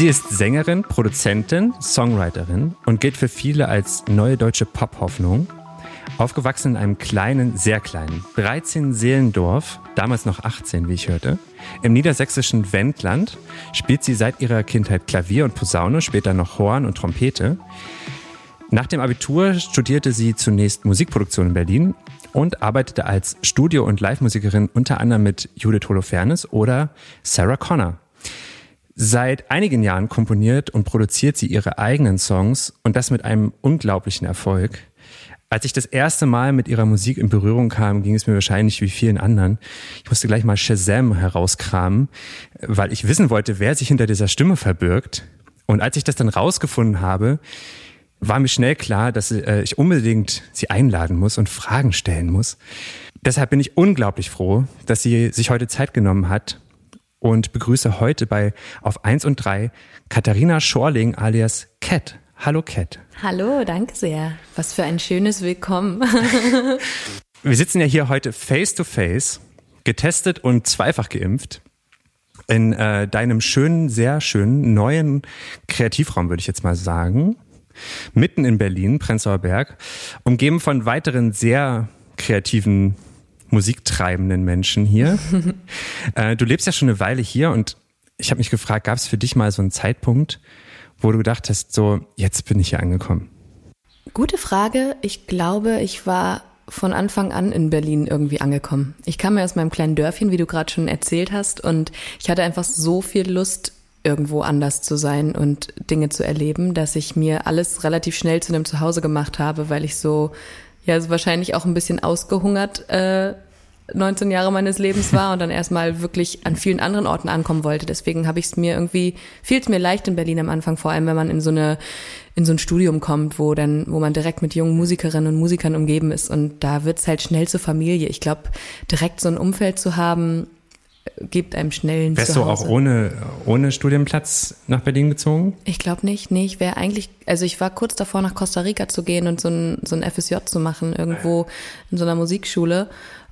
Sie ist Sängerin, Produzentin, Songwriterin und gilt für viele als neue deutsche Pop-Hoffnung. Aufgewachsen in einem kleinen, sehr kleinen, 13 Seelendorf, damals noch 18, wie ich hörte, im niedersächsischen Wendland, spielt sie seit ihrer Kindheit Klavier und Posaune, später noch Horn und Trompete. Nach dem Abitur studierte sie zunächst Musikproduktion in Berlin und arbeitete als Studio- und Live-Musikerin unter anderem mit Judith Holofernes oder Sarah Connor. Seit einigen Jahren komponiert und produziert sie ihre eigenen Songs und das mit einem unglaublichen Erfolg. Als ich das erste Mal mit ihrer Musik in Berührung kam, ging es mir wahrscheinlich wie vielen anderen. Ich musste gleich mal Shazam herauskramen, weil ich wissen wollte, wer sich hinter dieser Stimme verbirgt. Und als ich das dann rausgefunden habe, war mir schnell klar, dass äh, ich unbedingt sie einladen muss und Fragen stellen muss. Deshalb bin ich unglaublich froh, dass sie sich heute Zeit genommen hat und begrüße heute bei Auf 1 und 3 Katharina Schorling alias Cat. Hallo Cat. Hallo, danke sehr. Was für ein schönes Willkommen. Wir sitzen ja hier heute face to face, getestet und zweifach geimpft in äh, deinem schönen, sehr schönen neuen Kreativraum, würde ich jetzt mal sagen. Mitten in Berlin, Prenzlauer Berg, umgeben von weiteren sehr kreativen, musiktreibenden Menschen hier. äh, du lebst ja schon eine Weile hier und ich habe mich gefragt, gab es für dich mal so einen Zeitpunkt, wo du gedacht hast, so, jetzt bin ich hier angekommen? Gute Frage. Ich glaube, ich war von Anfang an in Berlin irgendwie angekommen. Ich kam ja aus meinem kleinen Dörfchen, wie du gerade schon erzählt hast, und ich hatte einfach so viel Lust, irgendwo anders zu sein und Dinge zu erleben, dass ich mir alles relativ schnell zu einem Zuhause gemacht habe, weil ich so, ja, so wahrscheinlich auch ein bisschen ausgehungert äh, 19 Jahre meines Lebens war und dann erstmal wirklich an vielen anderen Orten ankommen wollte. Deswegen habe ich es mir irgendwie, fiel es mir leicht in Berlin am Anfang, vor allem wenn man in so eine in so ein Studium kommt, wo dann, wo man direkt mit jungen Musikerinnen und Musikern umgeben ist und da wird's halt schnell zur Familie. Ich glaube, direkt so ein Umfeld zu haben, gibt einem schnellen Wärst du auch ohne, ohne Studienplatz nach Berlin gezogen? Ich glaube nicht. Nee, ich wäre eigentlich, also ich war kurz davor, nach Costa Rica zu gehen und so ein, so ein FSJ zu machen, irgendwo in so einer Musikschule.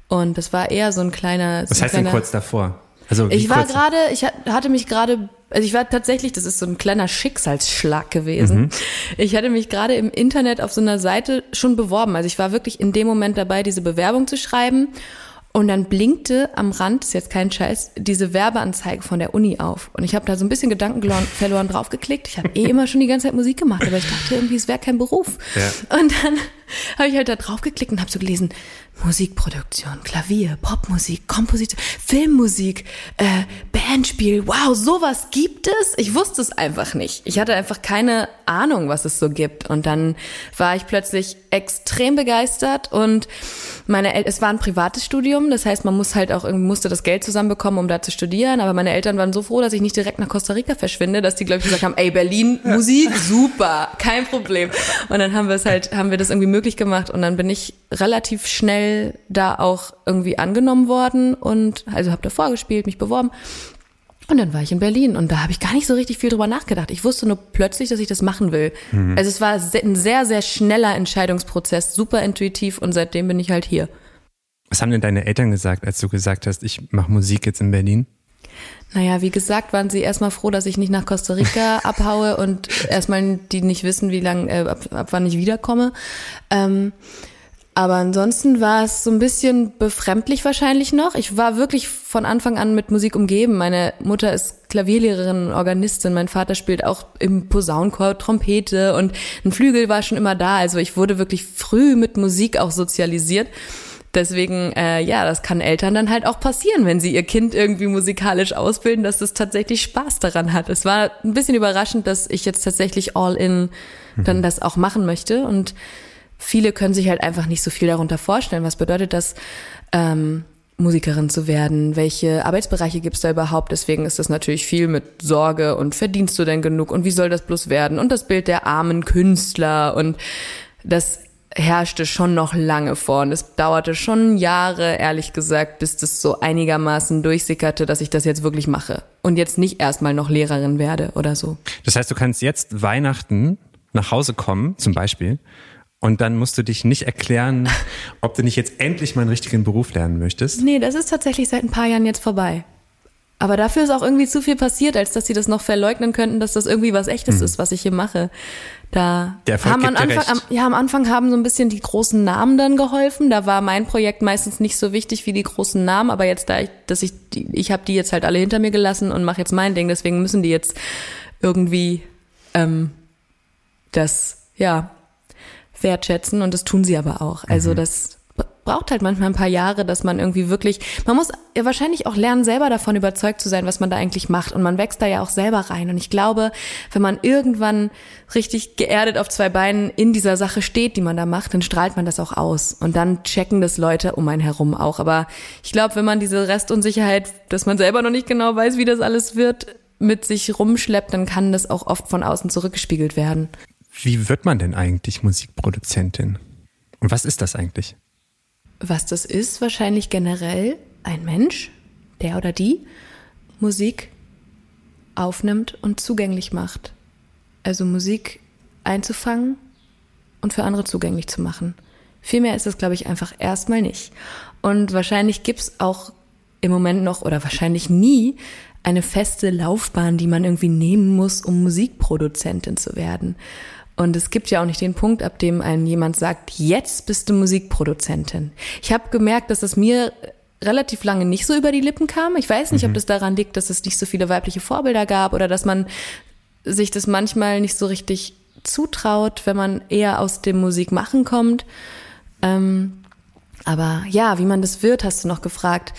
Und das war eher so ein kleiner. Was so heißt kleiner, denn kurz davor? Also ich war gerade, ich hatte mich gerade, also ich war tatsächlich, das ist so ein kleiner Schicksalsschlag gewesen. Mhm. Ich hatte mich gerade im Internet auf so einer Seite schon beworben. Also ich war wirklich in dem Moment dabei, diese Bewerbung zu schreiben. Und dann blinkte am Rand, ist jetzt kein Scheiß, diese Werbeanzeige von der Uni auf. Und ich habe da so ein bisschen Gedanken verloren draufgeklickt. Ich habe eh immer schon die ganze Zeit Musik gemacht, aber ich dachte irgendwie, es wäre kein Beruf. Ja. Und dann habe ich halt da draufgeklickt und habe so gelesen, Musikproduktion, Klavier, Popmusik, Komposition, Filmmusik, äh, Bandspiel. Wow, sowas gibt es? Ich wusste es einfach nicht. Ich hatte einfach keine Ahnung, was es so gibt. Und dann war ich plötzlich extrem begeistert und meine El es war ein privates Studium, das heißt, man muss halt auch irgendwie musste das Geld zusammenbekommen, um da zu studieren. Aber meine Eltern waren so froh, dass ich nicht direkt nach Costa Rica verschwinde, dass die glaube ich gesagt haben, ey Berlin Musik, super, kein Problem. Und dann haben wir es halt, haben wir das irgendwie möglich gemacht und dann bin ich relativ schnell da auch irgendwie angenommen worden und also habe da vorgespielt, mich beworben. Und dann war ich in Berlin und da habe ich gar nicht so richtig viel drüber nachgedacht. Ich wusste nur plötzlich, dass ich das machen will. Mhm. Also es war ein sehr, sehr schneller Entscheidungsprozess, super intuitiv und seitdem bin ich halt hier. Was haben denn deine Eltern gesagt, als du gesagt hast, ich mache Musik jetzt in Berlin? Naja, wie gesagt, waren sie erstmal froh, dass ich nicht nach Costa Rica abhaue und erstmal die nicht wissen, wie lange, äh, ab, ab wann ich wiederkomme. Ähm, aber ansonsten war es so ein bisschen befremdlich wahrscheinlich noch. Ich war wirklich von Anfang an mit Musik umgeben. Meine Mutter ist Klavierlehrerin, Organistin. Mein Vater spielt auch im Posaunenchor Trompete und ein Flügel war schon immer da. Also ich wurde wirklich früh mit Musik auch sozialisiert. Deswegen, äh, ja, das kann Eltern dann halt auch passieren, wenn sie ihr Kind irgendwie musikalisch ausbilden, dass es tatsächlich Spaß daran hat. Es war ein bisschen überraschend, dass ich jetzt tatsächlich all in dann mhm. das auch machen möchte und viele können sich halt einfach nicht so viel darunter vorstellen. Was bedeutet das, ähm, Musikerin zu werden? Welche Arbeitsbereiche gibt's da überhaupt? Deswegen ist das natürlich viel mit Sorge und verdienst du denn genug und wie soll das bloß werden? Und das Bild der armen Künstler und das herrschte schon noch lange vor und es dauerte schon Jahre, ehrlich gesagt, bis das so einigermaßen durchsickerte, dass ich das jetzt wirklich mache und jetzt nicht erstmal noch Lehrerin werde oder so. Das heißt, du kannst jetzt Weihnachten nach Hause kommen, zum Beispiel, und dann musst du dich nicht erklären, ob du nicht jetzt endlich mal einen richtigen Beruf lernen möchtest? Nee, das ist tatsächlich seit ein paar Jahren jetzt vorbei. Aber dafür ist auch irgendwie zu viel passiert, als dass sie das noch verleugnen könnten, dass das irgendwie was Echtes mhm. ist, was ich hier mache. Da haben am Anfang, am, ja, am Anfang haben so ein bisschen die großen Namen dann geholfen. Da war mein Projekt meistens nicht so wichtig wie die großen Namen, aber jetzt da ich, dass ich die, ich habe die jetzt halt alle hinter mir gelassen und mache jetzt mein Ding. Deswegen müssen die jetzt irgendwie ähm, das ja wertschätzen und das tun sie aber auch. Also mhm. das braucht halt manchmal ein paar Jahre, dass man irgendwie wirklich, man muss ja wahrscheinlich auch lernen, selber davon überzeugt zu sein, was man da eigentlich macht. Und man wächst da ja auch selber rein. Und ich glaube, wenn man irgendwann richtig geerdet auf zwei Beinen in dieser Sache steht, die man da macht, dann strahlt man das auch aus. Und dann checken das Leute um einen herum auch. Aber ich glaube, wenn man diese Restunsicherheit, dass man selber noch nicht genau weiß, wie das alles wird, mit sich rumschleppt, dann kann das auch oft von außen zurückgespiegelt werden. Wie wird man denn eigentlich Musikproduzentin? Und was ist das eigentlich? was das ist, wahrscheinlich generell ein Mensch, der oder die Musik aufnimmt und zugänglich macht. Also Musik einzufangen und für andere zugänglich zu machen. Viel mehr ist es, glaube ich, einfach erstmal nicht. Und wahrscheinlich gibt's auch im Moment noch oder wahrscheinlich nie eine feste Laufbahn, die man irgendwie nehmen muss, um Musikproduzentin zu werden. Und es gibt ja auch nicht den Punkt, ab dem einem jemand sagt, jetzt bist du Musikproduzentin. Ich habe gemerkt, dass es mir relativ lange nicht so über die Lippen kam. Ich weiß nicht, mhm. ob das daran liegt, dass es nicht so viele weibliche Vorbilder gab oder dass man sich das manchmal nicht so richtig zutraut, wenn man eher aus dem Musikmachen kommt. Ähm, aber ja, wie man das wird, hast du noch gefragt.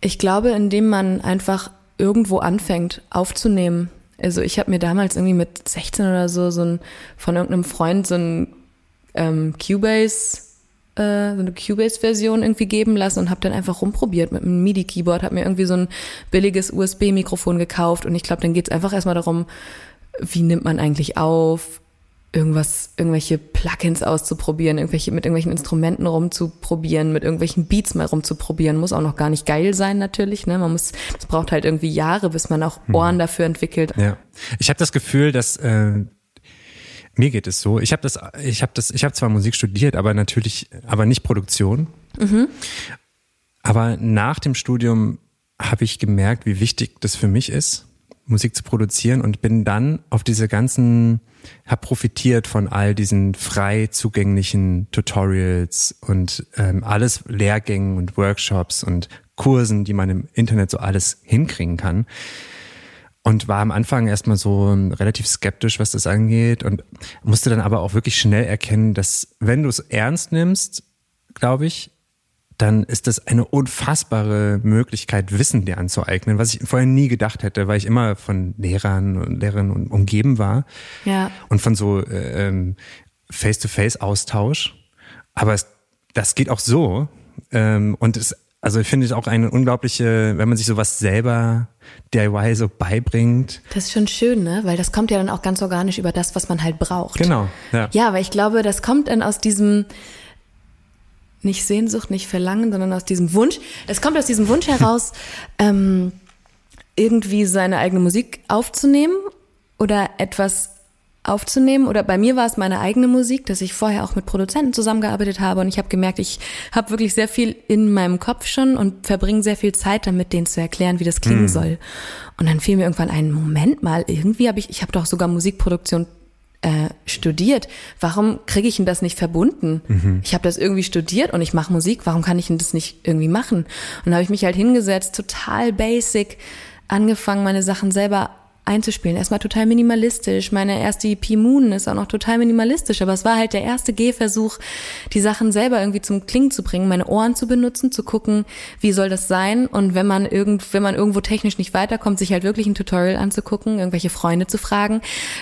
Ich glaube, indem man einfach irgendwo anfängt aufzunehmen also ich habe mir damals irgendwie mit 16 oder so so ein von irgendeinem Freund so ein ähm, Cubase äh, so eine Cubase-Version irgendwie geben lassen und habe dann einfach rumprobiert mit einem MIDI-Keyboard, habe mir irgendwie so ein billiges USB-Mikrofon gekauft und ich glaube, dann geht's einfach erstmal darum, wie nimmt man eigentlich auf, irgendwas, irgendwelche Plugins auszuprobieren, irgendwelche, mit irgendwelchen Instrumenten rumzuprobieren, mit irgendwelchen Beats mal rumzuprobieren. Muss auch noch gar nicht geil sein, natürlich. Ne? Man muss, es braucht halt irgendwie Jahre, bis man auch mhm. Ohren dafür entwickelt. Ja. Ich habe das Gefühl, dass äh, mir geht es so. Ich habe das, ich habe das, ich habe zwar Musik studiert, aber natürlich, aber nicht Produktion. Mhm. Aber nach dem Studium habe ich gemerkt, wie wichtig das für mich ist Musik zu produzieren und bin dann auf diese ganzen, habe profitiert von all diesen frei zugänglichen Tutorials und ähm, alles Lehrgängen und Workshops und Kursen, die man im Internet so alles hinkriegen kann. Und war am Anfang erstmal so ähm, relativ skeptisch, was das angeht und musste dann aber auch wirklich schnell erkennen, dass wenn du es ernst nimmst, glaube ich, dann ist das eine unfassbare Möglichkeit, Wissen dir anzueignen, was ich vorher nie gedacht hätte, weil ich immer von Lehrern und Lehrerinnen umgeben war. Ja. Und von so äh, ähm, Face-to-Face-Austausch. Aber es, das geht auch so. Ähm, und es, also ich finde es auch eine unglaubliche, wenn man sich sowas selber DIY so beibringt. Das ist schon schön, ne? Weil das kommt ja dann auch ganz organisch über das, was man halt braucht. Genau. Ja, ja weil ich glaube, das kommt dann aus diesem, nicht Sehnsucht, nicht Verlangen, sondern aus diesem Wunsch. Es kommt aus diesem Wunsch heraus, ähm, irgendwie seine eigene Musik aufzunehmen oder etwas aufzunehmen. Oder bei mir war es meine eigene Musik, dass ich vorher auch mit Produzenten zusammengearbeitet habe und ich habe gemerkt, ich habe wirklich sehr viel in meinem Kopf schon und verbringe sehr viel Zeit damit, denen zu erklären, wie das klingen mm. soll. Und dann fiel mir irgendwann ein Moment mal, irgendwie habe ich, ich habe doch sogar Musikproduktion äh, studiert. Warum kriege ich denn das nicht verbunden? Mhm. Ich habe das irgendwie studiert und ich mache Musik. Warum kann ich denn das nicht irgendwie machen? Und dann habe ich mich halt hingesetzt, total basic, angefangen, meine Sachen selber einzuspielen. Erstmal total minimalistisch. Meine erste EP Moon ist auch noch total minimalistisch, aber es war halt der erste Gehversuch, die Sachen selber irgendwie zum Klingen zu bringen, meine Ohren zu benutzen, zu gucken, wie soll das sein und wenn man irgend, wenn man irgendwo technisch nicht weiterkommt, sich halt wirklich ein Tutorial anzugucken, irgendwelche Freunde zu fragen.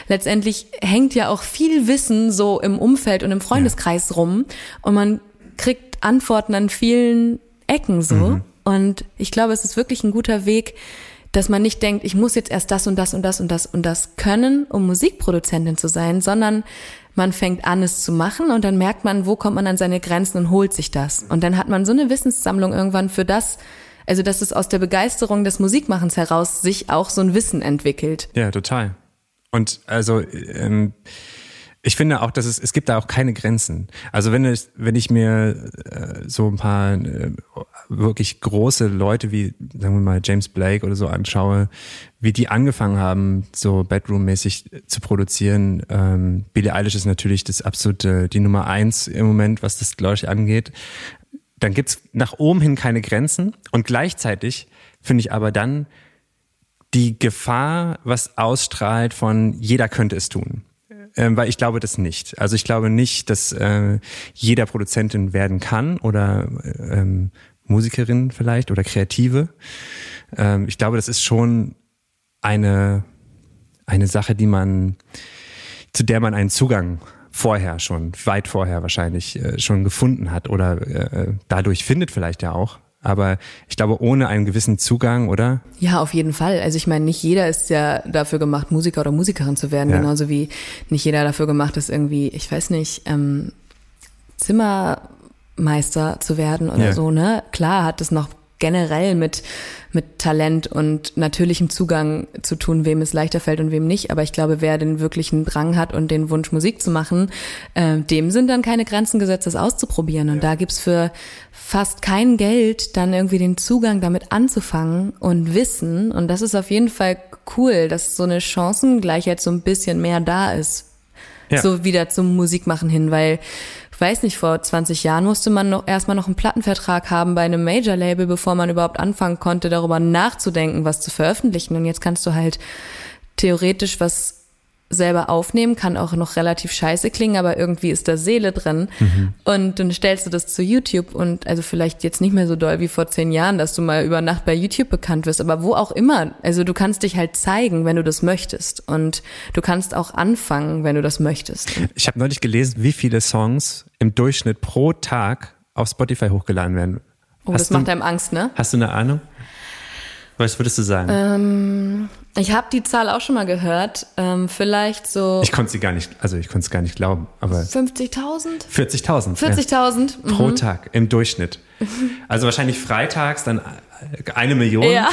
Letztendlich hängt ja auch viel Wissen so im Umfeld und im Freundeskreis rum und man kriegt Antworten an vielen Ecken so. Mhm. Und ich glaube, es ist wirklich ein guter Weg, dass man nicht denkt, ich muss jetzt erst das und das und das und das und das können, um Musikproduzentin zu sein, sondern man fängt an, es zu machen und dann merkt man, wo kommt man an seine Grenzen und holt sich das. Und dann hat man so eine Wissenssammlung irgendwann für das, also dass es aus der Begeisterung des Musikmachens heraus sich auch so ein Wissen entwickelt. Ja, total. Und also ähm, Ich finde auch, dass es, es gibt da auch keine Grenzen. Also wenn ich, wenn ich mir äh, so ein paar äh, wirklich große Leute wie, sagen wir mal, James Blake oder so anschaue, wie die angefangen haben, so Bedroom-mäßig zu produzieren. Ähm, Billie Eilish ist natürlich das absolute, die Nummer eins im Moment, was das, glaube ich, angeht. Dann gibt's nach oben hin keine Grenzen und gleichzeitig finde ich aber dann die Gefahr, was ausstrahlt von jeder könnte es tun. Ähm, weil ich glaube das nicht. Also ich glaube nicht, dass äh, jeder Produzentin werden kann oder ähm, Musikerin vielleicht oder Kreative. Ähm, ich glaube, das ist schon eine, eine Sache, die man, zu der man einen Zugang vorher schon, weit vorher wahrscheinlich äh, schon gefunden hat oder äh, dadurch findet vielleicht ja auch. Aber ich glaube, ohne einen gewissen Zugang, oder? Ja, auf jeden Fall. Also ich meine, nicht jeder ist ja dafür gemacht, Musiker oder Musikerin zu werden, ja. genauso wie nicht jeder dafür gemacht ist, irgendwie, ich weiß nicht, ähm, Zimmermeister zu werden oder ja. so, ne? Klar hat es noch generell mit, mit Talent und natürlichem Zugang zu tun, wem es leichter fällt und wem nicht. Aber ich glaube, wer den wirklichen Drang hat und den Wunsch, Musik zu machen, äh, dem sind dann keine Grenzen gesetzt, das auszuprobieren. Und ja. da gibt's für fast kein Geld dann irgendwie den Zugang damit anzufangen und Wissen. Und das ist auf jeden Fall cool, dass so eine Chancengleichheit so ein bisschen mehr da ist. Ja. So wieder zum Musikmachen hin, weil weiß nicht, vor 20 Jahren musste man noch erstmal noch einen Plattenvertrag haben bei einem Major-Label, bevor man überhaupt anfangen konnte, darüber nachzudenken, was zu veröffentlichen. Und jetzt kannst du halt theoretisch was selber aufnehmen, kann auch noch relativ scheiße klingen, aber irgendwie ist da Seele drin. Mhm. Und dann stellst du das zu YouTube und also vielleicht jetzt nicht mehr so doll wie vor zehn Jahren, dass du mal über Nacht bei YouTube bekannt wirst, aber wo auch immer. Also du kannst dich halt zeigen, wenn du das möchtest. Und du kannst auch anfangen, wenn du das möchtest. Ich habe neulich gelesen, wie viele Songs im Durchschnitt pro Tag auf Spotify hochgeladen werden. Oh, hast das macht einem Angst, ne? Hast du eine Ahnung? Was würdest du sagen? Ähm, ich habe die Zahl auch schon mal gehört. Ähm, vielleicht so. Ich konnte sie gar nicht, also ich konnte es gar nicht glauben, aber. 50.000? 40.000. 40.000. Ja. Pro mhm. Tag im Durchschnitt. Also wahrscheinlich freitags dann eine Million. Ja.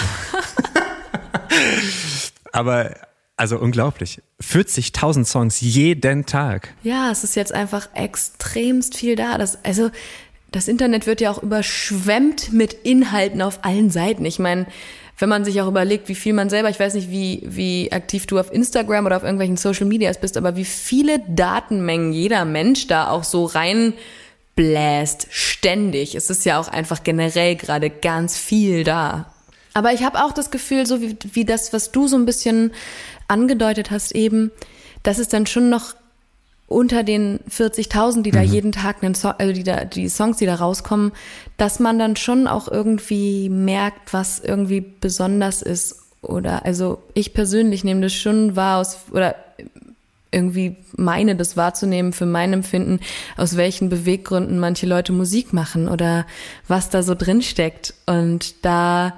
aber also unglaublich. 40.000 Songs jeden Tag. Ja, es ist jetzt einfach extremst viel da. Das, also das Internet wird ja auch überschwemmt mit Inhalten auf allen Seiten. Ich meine, wenn man sich auch überlegt, wie viel man selber, ich weiß nicht, wie, wie aktiv du auf Instagram oder auf irgendwelchen Social Medias bist, aber wie viele Datenmengen jeder Mensch da auch so reinbläst, ständig. Es ist ja auch einfach generell gerade ganz viel da. Aber ich habe auch das Gefühl, so wie, wie das, was du so ein bisschen angedeutet hast eben, dass es dann schon noch unter den 40.000, die da mhm. jeden Tag, einen so also die, da, die Songs, die da rauskommen, dass man dann schon auch irgendwie merkt, was irgendwie besonders ist. Oder also ich persönlich nehme das schon wahr aus, oder irgendwie meine, das wahrzunehmen für mein Empfinden, aus welchen Beweggründen manche Leute Musik machen oder was da so drin steckt. Und da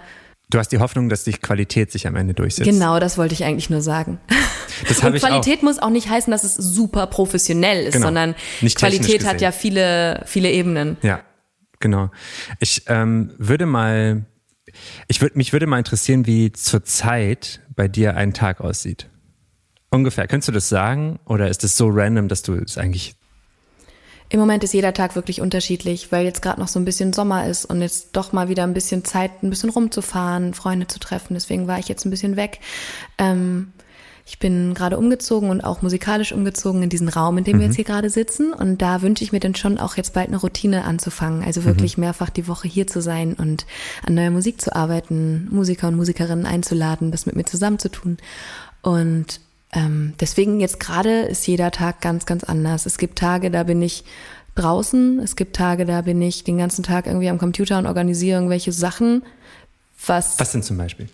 Du hast die Hoffnung, dass die Qualität sich am Ende durchsetzt. Genau, das wollte ich eigentlich nur sagen. Das ich Qualität auch. muss auch nicht heißen, dass es super professionell ist, genau. sondern nicht Qualität hat ja viele, viele Ebenen. Ja, genau. Ich ähm, würde mal, ich würde mich würde mal interessieren, wie zurzeit bei dir ein Tag aussieht. Ungefähr. Könntest du das sagen? Oder ist es so random, dass du es eigentlich im Moment ist jeder Tag wirklich unterschiedlich, weil jetzt gerade noch so ein bisschen Sommer ist und jetzt doch mal wieder ein bisschen Zeit, ein bisschen rumzufahren, Freunde zu treffen. Deswegen war ich jetzt ein bisschen weg. Ähm, ich bin gerade umgezogen und auch musikalisch umgezogen in diesen Raum, in dem mhm. wir jetzt hier gerade sitzen. Und da wünsche ich mir dann schon auch jetzt bald eine Routine anzufangen. Also wirklich mhm. mehrfach die Woche hier zu sein und an neuer Musik zu arbeiten, Musiker und Musikerinnen einzuladen, das mit mir zusammenzutun. Und ähm, deswegen jetzt gerade ist jeder Tag ganz, ganz anders. Es gibt Tage, da bin ich draußen. Es gibt Tage, da bin ich den ganzen Tag irgendwie am Computer und organisiere irgendwelche Sachen. Was, was denn zum Beispiel?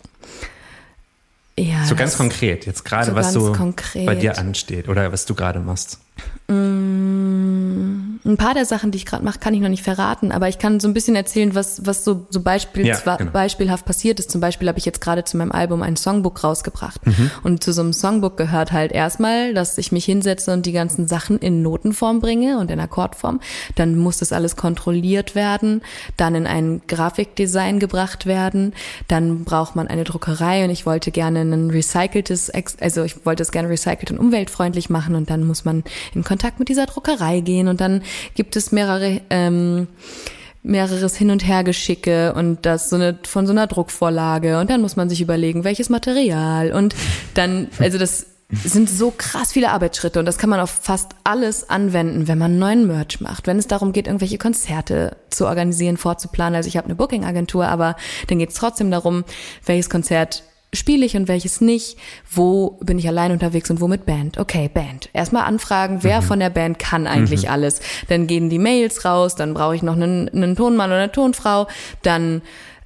Ja, so ganz konkret, jetzt gerade, was so konkret. bei dir ansteht oder was du gerade machst. Mm, ein paar der Sachen, die ich gerade mache, kann ich noch nicht verraten, aber ich kann so ein bisschen erzählen, was, was so, so Beispiel, Ja, genau. beispielhaft passiert ist. Zum Beispiel habe ich jetzt gerade zu meinem Album ein Songbook rausgebracht. Mhm. Und zu so einem Songbook gehört halt erstmal, dass ich mich hinsetze und die ganzen Sachen in Notenform bringe und in Akkordform. Dann muss das alles kontrolliert werden, dann in ein Grafikdesign gebracht werden. Dann braucht man eine Druckerei und ich wollte gerne ein recyceltes, also ich wollte es gerne recycelt und umweltfreundlich machen und dann muss man in Kontakt mit dieser Druckerei gehen und dann gibt es mehrere ähm, mehreres Hin- und Hergeschicke und das so eine von so einer Druckvorlage und dann muss man sich überlegen, welches Material und dann, also das sind so krass viele Arbeitsschritte und das kann man auf fast alles anwenden, wenn man neuen Merch macht. Wenn es darum geht, irgendwelche Konzerte zu organisieren, vorzuplanen. Also ich habe eine Booking-Agentur, aber dann geht es trotzdem darum, welches Konzert spiele ich und welches nicht, wo bin ich allein unterwegs und wo mit Band. Okay, Band. Erstmal anfragen, wer von der Band kann eigentlich alles. Dann gehen die Mails raus, dann brauche ich noch einen, einen Tonmann oder eine Tonfrau, dann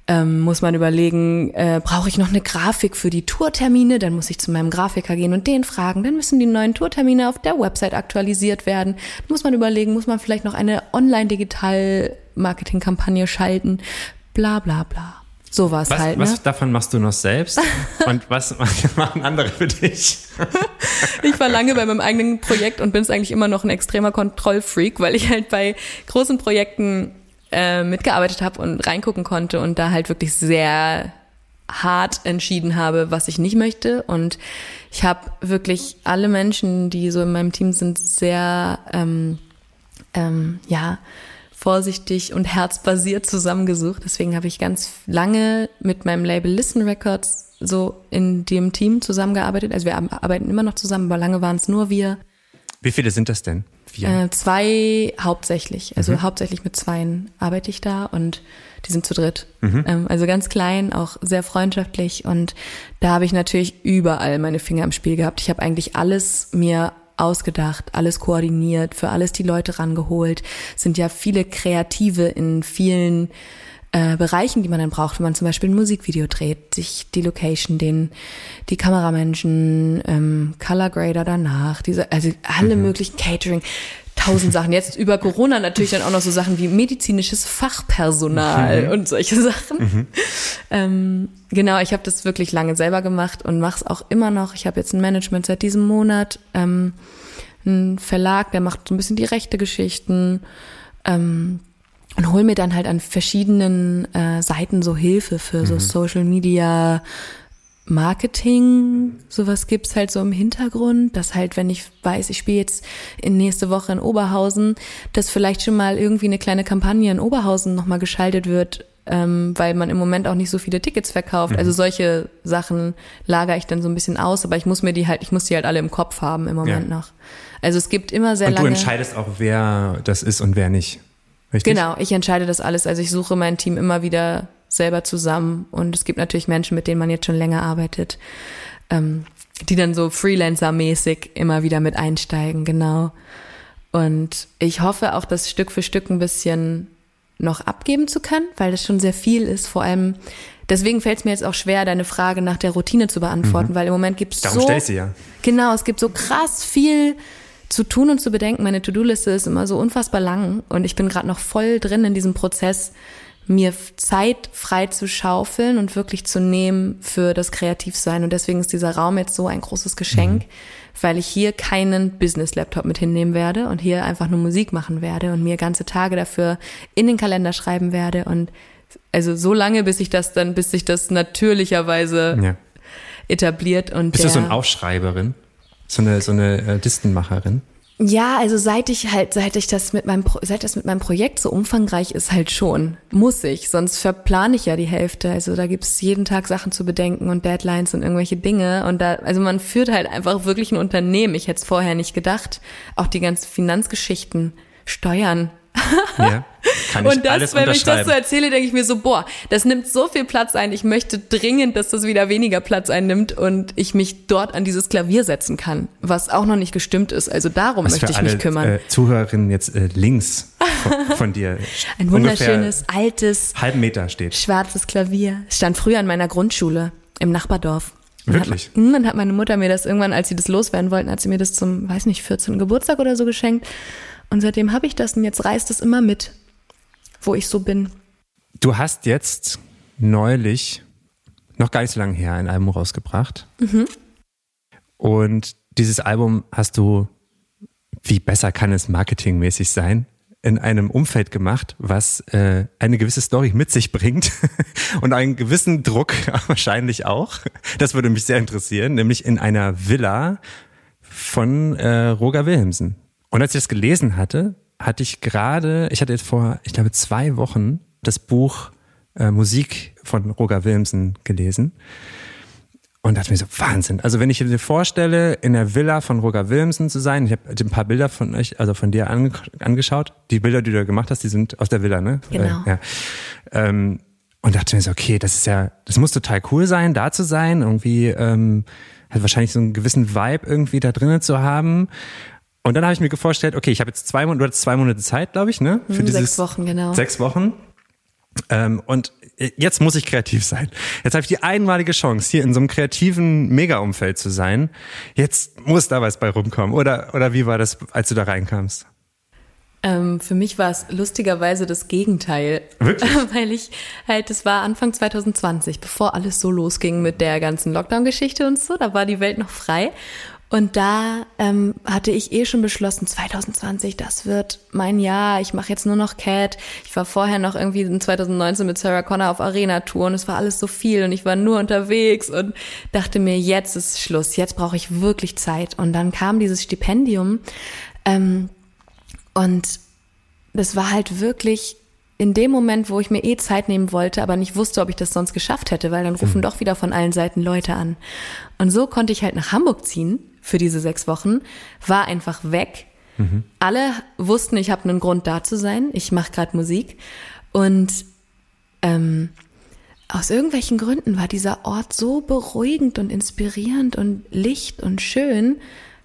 ähm, muss man überlegen, äh, brauche ich noch eine Grafik für die Tourtermine, dann muss ich zu meinem Grafiker gehen und den fragen, dann müssen die neuen Tourtermine auf der Website aktualisiert werden. Dann muss man überlegen, muss man vielleicht noch eine Online-Digital-Marketing-Kampagne schalten, bla bla bla. Sowas Was, halt, was ne? davon machst du noch selbst? Und was machen andere für dich? Ich war lange bei meinem eigenen Projekt und bin es eigentlich immer noch ein extremer Kontrollfreak, weil ich halt bei großen Projekten äh, mitgearbeitet habe und reingucken konnte und da halt wirklich sehr hart entschieden habe, was ich nicht möchte. Und ich habe wirklich alle Menschen, die so in meinem Team sind, sehr ähm, ähm, ja vorsichtig und herzbasiert zusammengesucht. Deswegen habe ich ganz lange mit meinem Label Listen Records so in dem Team zusammengearbeitet. Also wir arbeiten immer noch zusammen, aber lange waren es nur wir. Wie viele sind das denn? Vier. Äh, zwei hauptsächlich. Also hauptsächlich mit zweien arbeite ich da und die sind zu dritt. Ähm, also ganz klein, auch sehr freundschaftlich und da habe ich natürlich überall meine Finger im Spiel gehabt. Ich habe eigentlich alles mir ausgedacht, alles koordiniert, für alles die Leute rangeholt. Sind ja viele Kreative in vielen äh, Bereichen, die man dann braucht, wenn man zum Beispiel ein Musikvideo dreht, sich die Location, den, die Kameramenschen, ähm, Color Grader danach, diese, also alle möglichen Catering, tausend Sachen. Jetzt über Corona natürlich dann auch noch so Sachen wie medizinisches Fachpersonal und solche Sachen. Ähm, genau, ich habe das wirklich lange selber gemacht und mache es auch immer noch. Ich habe jetzt ein Management seit diesem Monat, ähm, ein Verlag, der macht so ein bisschen die rechte Geschichten. Ähm, und hol mir dann halt an verschiedenen äh, Seiten so Hilfe für so Social Media Marketing, sowas gibt's halt so im Hintergrund, dass halt, wenn ich weiß, ich spiele jetzt in nächste Woche in Oberhausen, dass vielleicht schon mal irgendwie eine kleine Kampagne in Oberhausen nochmal geschaltet wird, ähm, weil man im Moment auch nicht so viele Tickets verkauft. Also solche Sachen lagere ich dann so ein bisschen aus, aber ich muss mir die halt, ich muss die halt alle im Kopf haben im Moment Ja. noch. Also es gibt immer sehr Und du lange. entscheidest auch, wer das ist und wer nicht. Richtig? Genau, ich entscheide das alles. Also ich suche mein Team immer wieder selber zusammen. Und es gibt natürlich Menschen, mit denen man jetzt schon länger arbeitet, ähm, die dann so Freelancer-mäßig immer wieder mit einsteigen, genau. Und ich hoffe auch, das Stück für Stück ein bisschen noch abgeben zu können, weil das schon sehr viel ist. Vor allem, deswegen fällt es mir jetzt auch schwer, deine Frage nach der Routine zu beantworten, weil im Moment gibt es Darum so stell ich sie ja. Genau, es gibt so krass viel zu tun und zu bedenken. Meine To-Do-Liste ist immer so unfassbar lang und ich bin gerade noch voll drin in diesem Prozess, mir Zeit frei zu schaufeln und wirklich zu nehmen für das Kreativsein. Und deswegen ist dieser Raum jetzt so ein großes Geschenk, weil ich hier keinen Business-Laptop mit hinnehmen werde und hier einfach nur Musik machen werde und mir ganze Tage dafür in den Kalender schreiben werde und also so lange, bis ich das dann, bis sich das natürlicherweise Ja. etabliert und Bist der, du so eine Aufschreiberin? So eine, so eine äh, Listenmacherin? Ja, also seit ich halt, seit ich das mit meinem, Pro- seit das mit meinem Projekt so umfangreich ist, halt schon. Muss ich, sonst verplane ich ja die Hälfte. Also da gibt's jeden Tag Sachen zu bedenken und Deadlines und irgendwelche Dinge. Und da, also man führt halt einfach wirklich ein Unternehmen. Ich hätte es vorher nicht gedacht. Auch die ganzen Finanzgeschichten, Steuern. Ja. Kann ich Und das, alles wenn ich das so erzähle, denke ich mir so, boah, das nimmt so viel Platz ein. Ich möchte dringend, dass das wieder weniger Platz einnimmt und ich mich dort an dieses Klavier setzen kann, was auch noch nicht gestimmt ist. Also darum Was möchte ich alle mich kümmern. Äh, Zuhörerinnen jetzt äh, links von, von dir. Ein wunderschönes, altes, halben Meter steht. schwarzes Klavier. Stand früher an meiner Grundschule im Nachbardorf. Wirklich? Hat, hm, dann hat meine Mutter mir das irgendwann, als sie das loswerden wollten, hat sie mir das zum, weiß nicht, 14. Geburtstag oder so geschenkt. Und seitdem habe ich das und jetzt reißt es immer mit, wo ich so bin. Du hast jetzt neulich, noch gar nicht so lange her, ein Album rausgebracht. Mhm. Und dieses Album hast du, wie besser kann es marketingmäßig sein, in einem Umfeld gemacht, was äh, eine gewisse Story mit sich bringt und einen gewissen Druck wahrscheinlich auch. Das würde mich sehr interessieren, nämlich in einer Villa von äh, Roger Wilhelmsen. Und als ich das gelesen hatte, hatte ich gerade, ich hatte jetzt vor, ich glaube, zwei Wochen das Buch äh, Musik von Roger Wilhelmsen gelesen. Und dachte mir so, Wahnsinn. Also wenn ich mir vorstelle, in der Villa von Roger Willemsen zu sein, ich habe ein paar Bilder von euch, also von dir ange angeschaut. Die Bilder, die du gemacht hast, die sind aus der Villa, ne? Genau. Äh, ja. Ähm, und dachte mir so, okay, das ist ja, das muss total cool sein, da zu sein. Irgendwie ähm, hat wahrscheinlich so einen gewissen Vibe irgendwie da drinnen zu haben. Und dann habe ich mir vorgestellt, okay, ich habe jetzt zwei Monate, du hattest zwei Monate Zeit, glaube ich, ne? Für mhm, dieses, sechs Wochen, genau. Sechs Wochen. Ähm, und jetzt muss ich kreativ sein. Jetzt habe ich die einmalige Chance, hier in so einem kreativen Mega-Umfeld zu sein. Jetzt muss da was bei rumkommen. Oder, oder wie war das, als du da reinkamst? Ähm, für mich war es lustigerweise das Gegenteil. Wirklich? Weil ich halt, es war Anfang 2020, bevor alles so losging mit der ganzen Lockdown-Geschichte und so, da war die Welt noch frei. Und da ähm, hatte ich eh schon beschlossen, 2020, das wird mein Jahr. Ich mache jetzt nur noch Cat. Ich war vorher noch irgendwie in 2019 mit Sarah Connor auf Arena-Tour und es war alles so viel und ich war nur unterwegs und dachte mir, jetzt ist Schluss, jetzt brauche ich wirklich Zeit. Und dann kam dieses Stipendium ähm, und das war halt wirklich in dem Moment, wo ich mir eh Zeit nehmen wollte, aber nicht wusste, ob ich das sonst geschafft hätte, weil dann rufen mhm. doch wieder von allen Seiten Leute an. Und so konnte ich halt nach Hamburg ziehen für diese sechs Wochen, war einfach weg. Mhm. Alle wussten, ich habe einen Grund da zu sein. Ich mache gerade Musik. Und ähm, aus irgendwelchen Gründen war dieser Ort so beruhigend und inspirierend und licht und schön,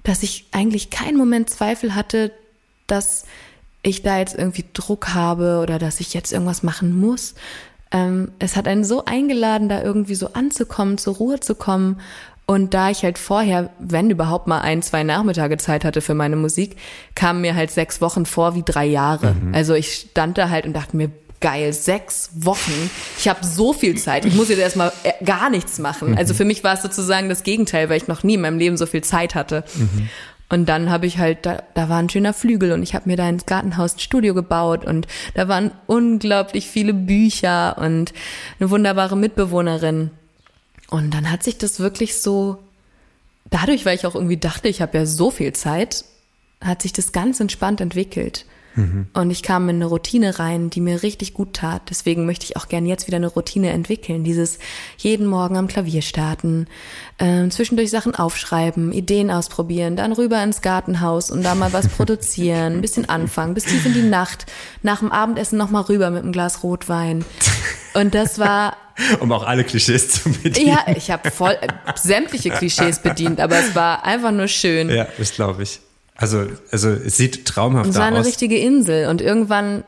dass ich eigentlich keinen Moment Zweifel hatte, dass ich da jetzt irgendwie Druck habe oder dass ich jetzt irgendwas machen muss. Ähm, es hat einen so eingeladen, da irgendwie so anzukommen, zur Ruhe zu kommen und da ich halt vorher, wenn überhaupt mal ein, zwei Nachmittage Zeit hatte für meine Musik, kamen mir halt sechs Wochen vor wie drei Jahre. Mhm. Also ich stand da halt und dachte mir, geil, sechs Wochen. Ich habe so viel Zeit. Ich muss jetzt erstmal äh, gar nichts machen. Mhm. Also für mich war es sozusagen das Gegenteil, weil ich noch nie in meinem Leben so viel Zeit hatte. Mhm. Und dann habe ich halt, da, da war ein schöner Flügel und ich habe mir da ins Gartenhaus ein Studio gebaut und da waren unglaublich viele Bücher und eine wunderbare Mitbewohnerin. Und dann hat sich das wirklich so, dadurch, weil ich auch irgendwie dachte, ich habe ja so viel Zeit, hat sich das ganz entspannt entwickelt. Mhm. Und ich kam in eine Routine rein, die mir richtig gut tat. Deswegen möchte ich auch gern jetzt wieder eine Routine entwickeln. Dieses jeden Morgen am Klavier starten, äh, zwischendurch Sachen aufschreiben, Ideen ausprobieren, dann rüber ins Gartenhaus und da mal was produzieren, ein bisschen anfangen, bis tief in die Nacht, nach dem Abendessen nochmal rüber mit einem Glas Rotwein. Und das war um auch alle Klischees zu bedienen. Ja, ich habe voll äh, sämtliche Klischees bedient, aber es war einfach nur schön. Ja, das glaube ich. Also, also es sieht traumhaft aus. Es war eine aus. richtige Insel und irgendwann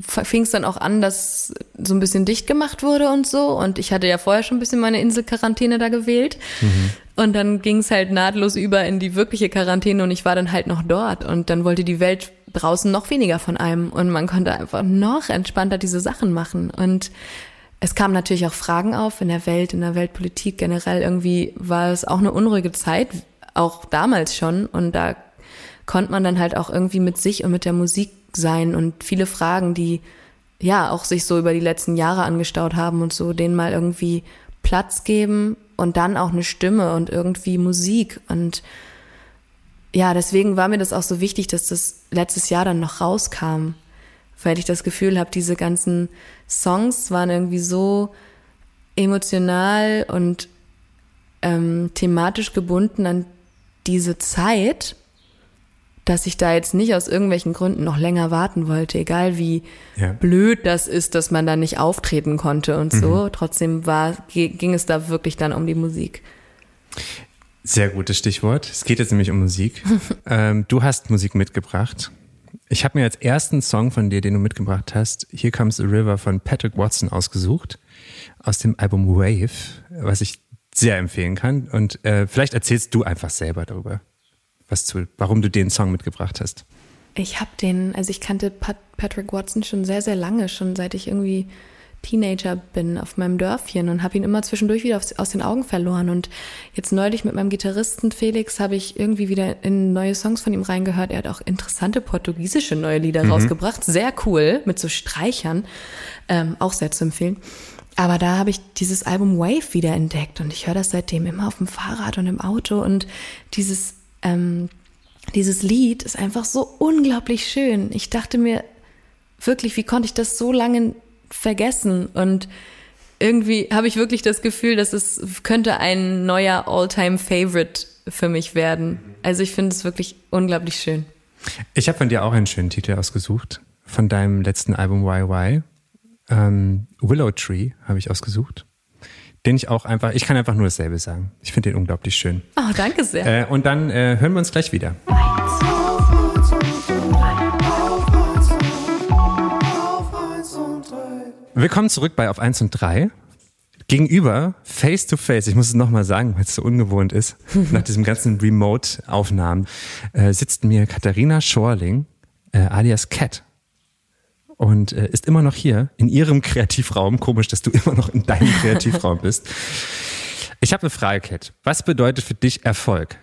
fing es dann auch an, dass so ein bisschen dicht gemacht wurde und so. Und ich hatte ja vorher schon ein bisschen meine Inselquarantäne da gewählt. Mhm. Und dann ging es halt nahtlos über in die wirkliche Quarantäne und ich war dann halt noch dort. Und dann wollte die Welt draußen noch weniger von einem und man konnte einfach noch entspannter diese Sachen machen. Und es kamen natürlich auch Fragen auf in der Welt, in der Weltpolitik generell. Irgendwie war es auch eine unruhige Zeit, auch damals schon. Und da konnte man dann halt auch irgendwie mit sich und mit der Musik sein und viele Fragen, die ja auch sich so über die letzten Jahre angestaut haben und so, denen mal irgendwie Platz geben und dann auch eine Stimme und irgendwie Musik und ja, deswegen war mir das auch so wichtig, dass das letztes Jahr dann noch rauskam, weil ich das Gefühl habe, diese ganzen Songs waren irgendwie so emotional und ähm, thematisch gebunden an diese Zeit, dass ich da jetzt nicht aus irgendwelchen Gründen noch länger warten wollte, egal wie ja. blöd das ist, dass man da nicht auftreten konnte und so. Mhm. Trotzdem war, ging es da wirklich dann um die Musik. Sehr gutes Stichwort. Es geht jetzt nämlich um Musik. ähm, du hast Musik mitgebracht. Ich habe mir als ersten Song von dir, den du mitgebracht hast, Here Comes the River von Patrick Watson ausgesucht, aus dem Album Wave, was ich sehr empfehlen kann. Und äh, vielleicht erzählst du einfach selber darüber, was zu, warum du den Song mitgebracht hast. Ich habe den, also ich kannte Pat Patrick Watson schon sehr, sehr lange, schon seit ich irgendwie Teenager bin auf meinem Dörfchen und habe ihn immer zwischendurch wieder aus, aus, den Augen verloren. Und jetzt neulich mit meinem Gitarristen Felix habe ich irgendwie wieder in neue Songs von ihm reingehört. Er hat auch interessante portugiesische neue Lieder mhm. rausgebracht. Sehr cool, mit so Streichern. Ähm, auch sehr zu empfehlen. Aber da habe ich dieses Album Wave wieder entdeckt und ich höre das seitdem immer auf dem Fahrrad und im Auto und dieses ähm, dieses Lied ist einfach so unglaublich schön. Ich dachte mir wirklich, wie konnte ich das so lange vergessen? Und irgendwie habe ich wirklich das Gefühl, dass es könnte ein neuer All-Time-Favorite für mich werden. Also ich finde es wirklich unglaublich schön. Ich habe von dir auch einen schönen Titel ausgesucht, von deinem letzten Album YY. Ähm, Willow Tree habe ich ausgesucht den ich auch einfach, ich kann einfach nur dasselbe sagen. Ich finde den unglaublich schön. Oh, danke sehr. Äh, und dann äh, hören wir uns gleich wieder. Willkommen zurück bei Auf 1 und 3. Gegenüber, face to face, ich muss es nochmal sagen, weil es so ungewohnt ist, nach diesem ganzen Remote-Aufnahmen, äh, sitzt mir Katharina Schorling, äh, alias Cat und äh, ist immer noch hier in ihrem Kreativraum. Komisch, dass du immer noch in deinem Kreativraum bist. Ich habe eine Frage, Kat. Was bedeutet für dich Erfolg?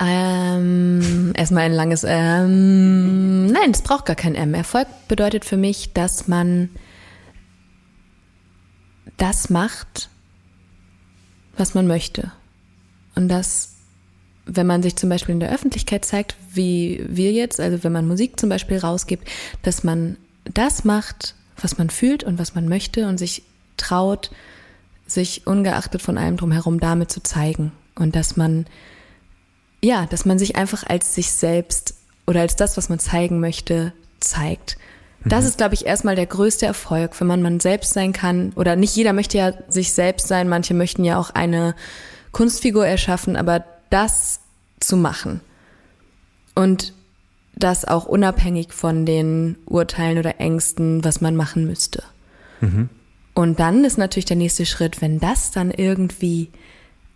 Ähm, erstmal ein langes ähm, Nein, es braucht gar kein M. Erfolg bedeutet für mich, dass man das macht, was man möchte. Und das wenn man sich zum Beispiel in der Öffentlichkeit zeigt, wie wir jetzt, also wenn man Musik zum Beispiel rausgibt, dass man das macht, was man fühlt und was man möchte und sich traut, sich ungeachtet von allem drumherum damit zu zeigen. Und dass man, ja, dass man sich einfach als sich selbst oder als das, was man zeigen möchte, zeigt. Das mhm. ist, glaube ich, erstmal der größte Erfolg, wenn man man selbst sein kann. Oder nicht jeder möchte ja sich selbst sein, manche möchten ja auch eine Kunstfigur erschaffen, aber das zu machen. Und das auch unabhängig von den Urteilen oder Ängsten, was man machen müsste. Mhm. Und dann ist natürlich der nächste Schritt, wenn das dann irgendwie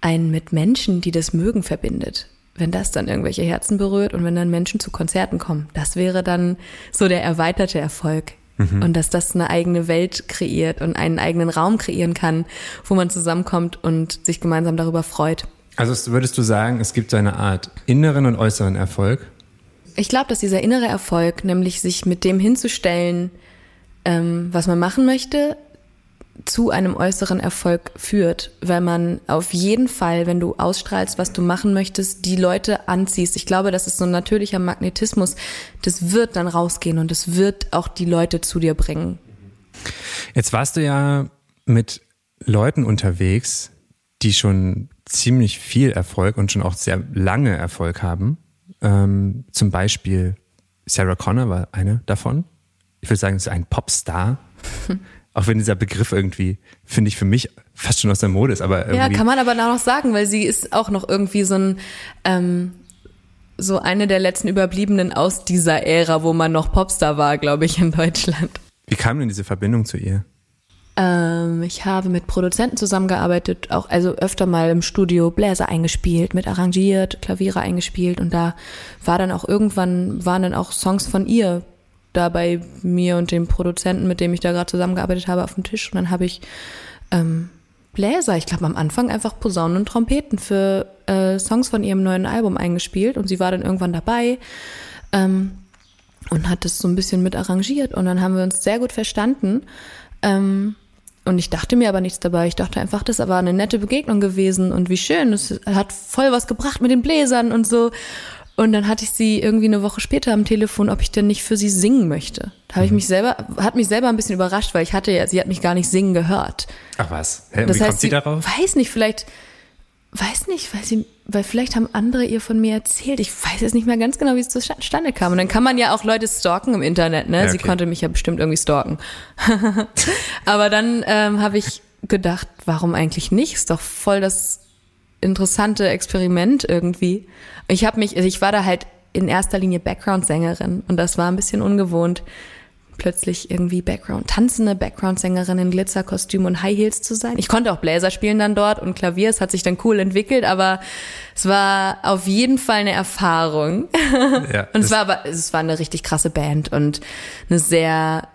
einen mit Menschen, die das mögen, verbindet. Wenn das dann irgendwelche Herzen berührt und wenn dann Menschen zu Konzerten kommen. Das wäre dann so der erweiterte Erfolg. Mhm. Und dass das eine eigene Welt kreiert und einen eigenen Raum kreieren kann, wo man zusammenkommt und sich gemeinsam darüber freut. Also würdest du sagen, es gibt so eine Art inneren und äußeren Erfolg? Ich glaube, dass dieser innere Erfolg, nämlich sich mit dem hinzustellen, ähm, was man machen möchte, zu einem äußeren Erfolg führt, weil man auf jeden Fall, wenn du ausstrahlst, was du machen möchtest, die Leute anziehst. Ich glaube, das ist so ein natürlicher Magnetismus. Das wird dann rausgehen und es wird auch die Leute zu dir bringen. Jetzt warst du ja mit Leuten unterwegs, die schon ziemlich viel Erfolg und schon auch sehr lange Erfolg haben. Ähm, zum Beispiel Sarah Connor war eine davon. Ich würde sagen, sie ist ein Popstar. auch wenn dieser Begriff irgendwie, finde ich, für mich fast schon aus der Mode ist, aber irgendwie. Ja, kann man aber da noch sagen, weil sie ist auch noch irgendwie so ein, ähm, so eine der letzten Überbliebenen aus dieser Ära, wo man noch Popstar war, glaube ich, in Deutschland. Wie kam denn diese Verbindung zu ihr? Ähm, ich habe mit Produzenten zusammengearbeitet, auch also öfter mal im Studio Bläser eingespielt, mit arrangiert, Klaviere eingespielt und da war dann auch irgendwann waren dann auch Songs von ihr da bei mir und dem Produzenten, mit dem ich da gerade zusammengearbeitet habe, auf dem Tisch und dann habe ich ähm, Bläser, ich glaube am Anfang einfach Posaunen und Trompeten für äh, Songs von ihrem neuen Album eingespielt und sie war dann irgendwann dabei. Ähm, und hat das so ein bisschen mit arrangiert und dann haben wir uns sehr gut verstanden. Ähm, und ich dachte mir aber nichts dabei. Ich dachte einfach, das war eine nette Begegnung gewesen und wie schön. Es hat voll was gebracht mit den Bläsern und so. Und dann hatte ich sie irgendwie eine Woche später am Telefon, ob ich denn nicht für sie singen möchte. Da habe ich mhm. mich selber, hat mich selber ein bisschen überrascht, weil ich hatte ja, sie hat mich gar nicht singen gehört. Ach was? Hä, das wie heißt, kommt sie darauf? Weiß nicht, vielleicht, weiß nicht, weil sie, weil vielleicht haben andere ihr von mir erzählt. Ich weiß jetzt nicht mehr ganz genau, wie es zustande kam. Und dann kann man ja auch Leute stalken im Internet, ne? Ja, okay. Sie konnte mich ja bestimmt irgendwie stalken. Aber dann ähm, habe ich gedacht, warum eigentlich nicht? Ist doch voll das interessante Experiment irgendwie. Ich habe mich, also ich war da halt in erster Linie Background-Sängerin und das war ein bisschen ungewohnt plötzlich irgendwie Background, tanzende Background-Sängerin in Glitzerkostüm und High Heels zu sein. Ich konnte auch Bläser spielen dann dort und Klavier, es hat sich dann cool entwickelt, aber es war auf jeden Fall eine Erfahrung. Ja, und es war aber, es war eine richtig krasse Band und eine sehr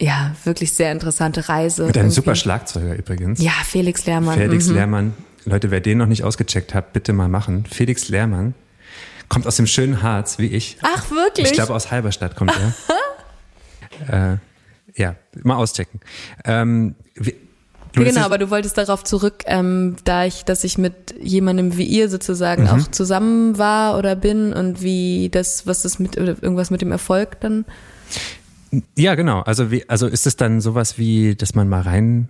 ja, wirklich sehr interessante Reise. Mit einem irgendwie. super Schlagzeuger übrigens. Ja, Felix Lehrmann. Felix mhm. Lehrmann. Leute, wer den noch nicht ausgecheckt hat, bitte mal machen. Felix Lehrmann kommt aus dem schönen Harz, wie ich. Ach, wirklich? Ich glaube, aus Halberstadt kommt er. äh, ja, mal auschecken. Ähm, wie, genau, aber du wolltest darauf zurück, ähm, da ich, dass ich mit jemandem wie ihr sozusagen mhm. auch zusammen war oder bin und wie das, was das mit, oder irgendwas mit dem Erfolg dann. Ja, genau. Also wie, also ist es dann sowas wie, dass man mal rein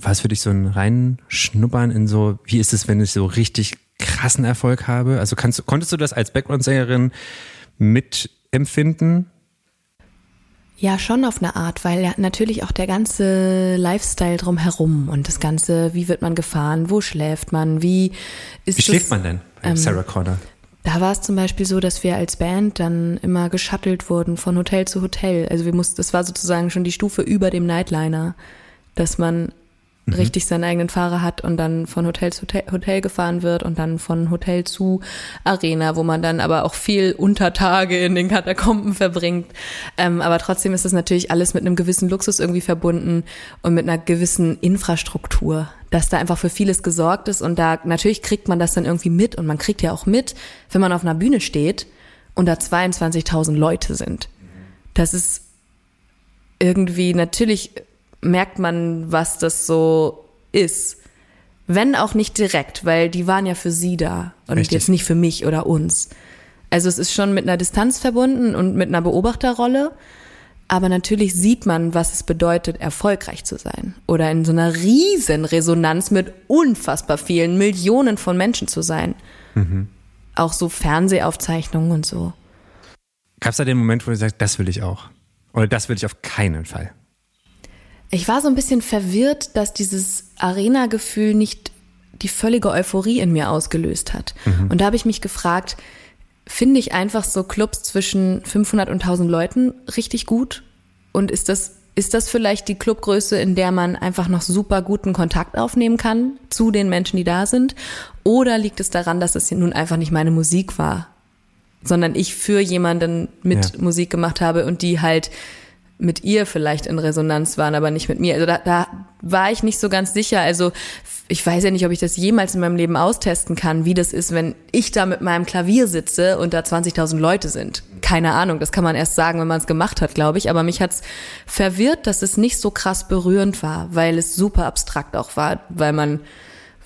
war es für dich so ein Reinschnuppern in so, wie ist es, wenn ich so richtig krassen Erfolg habe? Also kannst, konntest du das als Background-Sängerin mitempfinden? Ja, schon auf eine Art, weil ja natürlich auch der ganze Lifestyle drumherum und das ganze, wie wird man gefahren, wo schläft man, wie ist Wie schläft man denn bei ähm, Sarah Connor? Da war es zum Beispiel so, dass wir als Band dann immer geschattelt wurden von Hotel zu Hotel. Also wir mussten, das war sozusagen schon die Stufe über dem Nightliner, dass man mhm. richtig seinen eigenen Fahrer hat und dann von Hotel zu Hotel gefahren wird und dann von Hotel zu Arena, wo man dann aber auch viel Untertage in den Katakomben verbringt. Ähm, aber trotzdem ist das natürlich alles mit einem gewissen Luxus irgendwie verbunden und mit einer gewissen Infrastruktur, dass da einfach für vieles gesorgt ist und da natürlich kriegt man das dann irgendwie mit und man kriegt ja auch mit, wenn man auf einer Bühne steht und da 22.000 Leute sind. Das ist irgendwie natürlich merkt man, was das so ist. Wenn auch nicht direkt, weil die waren ja für sie da und Richtig. jetzt nicht für mich oder uns. Also es ist schon mit einer Distanz verbunden und mit einer Beobachterrolle. Aber natürlich sieht man, was es bedeutet, erfolgreich zu sein. Oder in so einer riesen Resonanz mit unfassbar vielen Millionen von Menschen zu sein. Mhm. Auch so Fernsehaufzeichnungen und so. Gab es da den Moment, wo du sagst, das will ich auch? Oder das will ich auf keinen Fall? Ich war so ein bisschen verwirrt, dass dieses Arena-Gefühl nicht die völlige Euphorie in mir ausgelöst hat. Mhm. Und da habe ich mich gefragt, finde ich einfach so Clubs zwischen 500 und 1000 Leuten richtig gut? Und ist das, ist das vielleicht die Clubgröße, in der man einfach noch super guten Kontakt aufnehmen kann zu den Menschen, die da sind? Oder liegt es daran, dass es nun einfach nicht meine Musik war, sondern ich für jemanden mit ja. Musik gemacht habe und die halt mit ihr vielleicht in Resonanz waren, aber nicht mit mir. Also da, da war ich nicht so ganz sicher. Also ich weiß ja nicht, ob ich das jemals in meinem Leben austesten kann, wie das ist, wenn ich da mit meinem Klavier sitze und da 20.000 Leute sind. Keine Ahnung, das kann man erst sagen, wenn man es gemacht hat, glaube ich. Aber mich hat's verwirrt, dass es nicht so krass berührend war, weil es super abstrakt auch war, weil man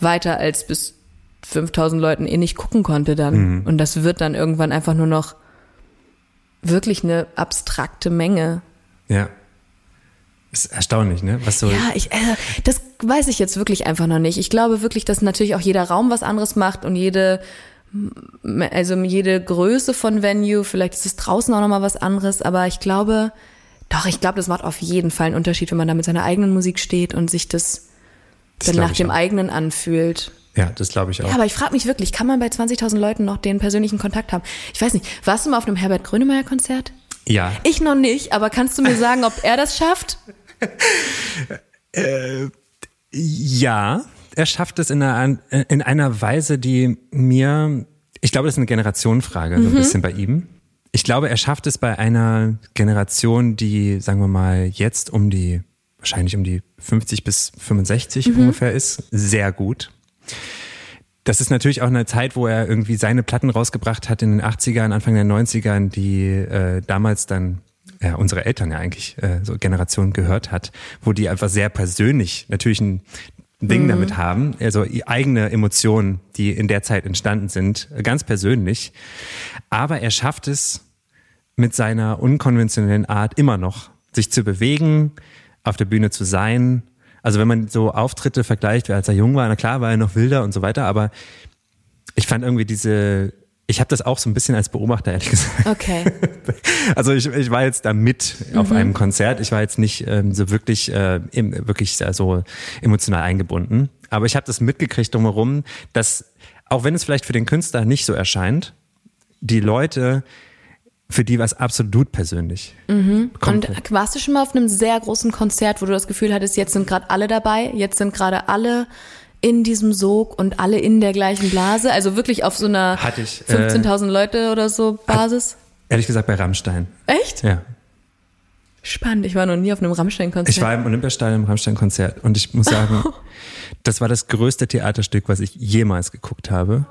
weiter als bis 5000 Leuten eh nicht gucken konnte dann. Mhm. Und das wird dann irgendwann einfach nur noch wirklich eine abstrakte Menge. Ja. Ist erstaunlich, ne? Was so ja, ich, äh, das weiß ich jetzt wirklich einfach noch nicht. Ich glaube wirklich, dass natürlich auch jeder Raum was anderes macht und jede, also jede Größe von Venue, vielleicht ist es draußen auch nochmal was anderes, aber ich glaube, doch, ich glaube, das macht auf jeden Fall einen Unterschied, wenn man da mit seiner eigenen Musik steht und sich das, das dann nach dem auch. eigenen anfühlt. Ja, das glaube ich auch. Ja, aber ich frage mich wirklich, kann man bei 20.000 Leuten noch den persönlichen Kontakt haben? Ich weiß nicht, warst du mal auf einem Herbert Grönemeyer Konzert? Ja. Ich noch nicht, aber kannst du mir sagen, ob er das schafft? äh, ja, er schafft es in einer, in einer Weise, die mir, ich glaube, das ist eine Generationenfrage, mhm. so ein mhm. bisschen bei ihm. Ich glaube, er schafft es bei einer Generation, die, sagen wir mal, jetzt um die, wahrscheinlich um die 50 bis 65 mhm. ungefähr ist, sehr gut das ist natürlich auch eine Zeit, wo er irgendwie seine Platten rausgebracht hat in den 80ern, Anfang der 90ern, die äh, damals dann ja, unsere Eltern ja eigentlich äh, so Generation gehört hat, wo die einfach sehr persönlich natürlich ein Ding mhm. damit haben, also eigene Emotionen, die in der Zeit entstanden sind, ganz persönlich. Aber er schafft es mit seiner unkonventionellen Art immer noch, sich zu bewegen, auf der Bühne zu sein, also wenn man so Auftritte vergleicht, als er jung war, na klar war er noch wilder und so weiter, aber ich fand irgendwie diese, ich habe das auch so ein bisschen als Beobachter, ehrlich gesagt. Okay. Also ich, ich war jetzt da mit mhm. auf einem Konzert. Ich war jetzt nicht ähm, so wirklich, äh, wirklich so emotional eingebunden. Aber ich habe das mitgekriegt drumherum, dass, auch wenn es vielleicht für den Künstler nicht so erscheint, die Leute für die war es absolut persönlich. Mhm. Und warst du schon mal auf einem sehr großen Konzert, wo du das Gefühl hattest, jetzt sind gerade alle dabei, jetzt sind gerade alle in diesem Sog und alle in der gleichen Blase? Also wirklich auf so einer 15.000 äh, Leute oder so Basis? Hat, ehrlich gesagt bei Rammstein. Echt? Ja. Spannend, ich war noch nie auf einem Rammstein-Konzert. Ich war im Olympiastadion im Rammstein-Konzert und ich muss sagen, das war das größte Theaterstück, was ich jemals geguckt habe.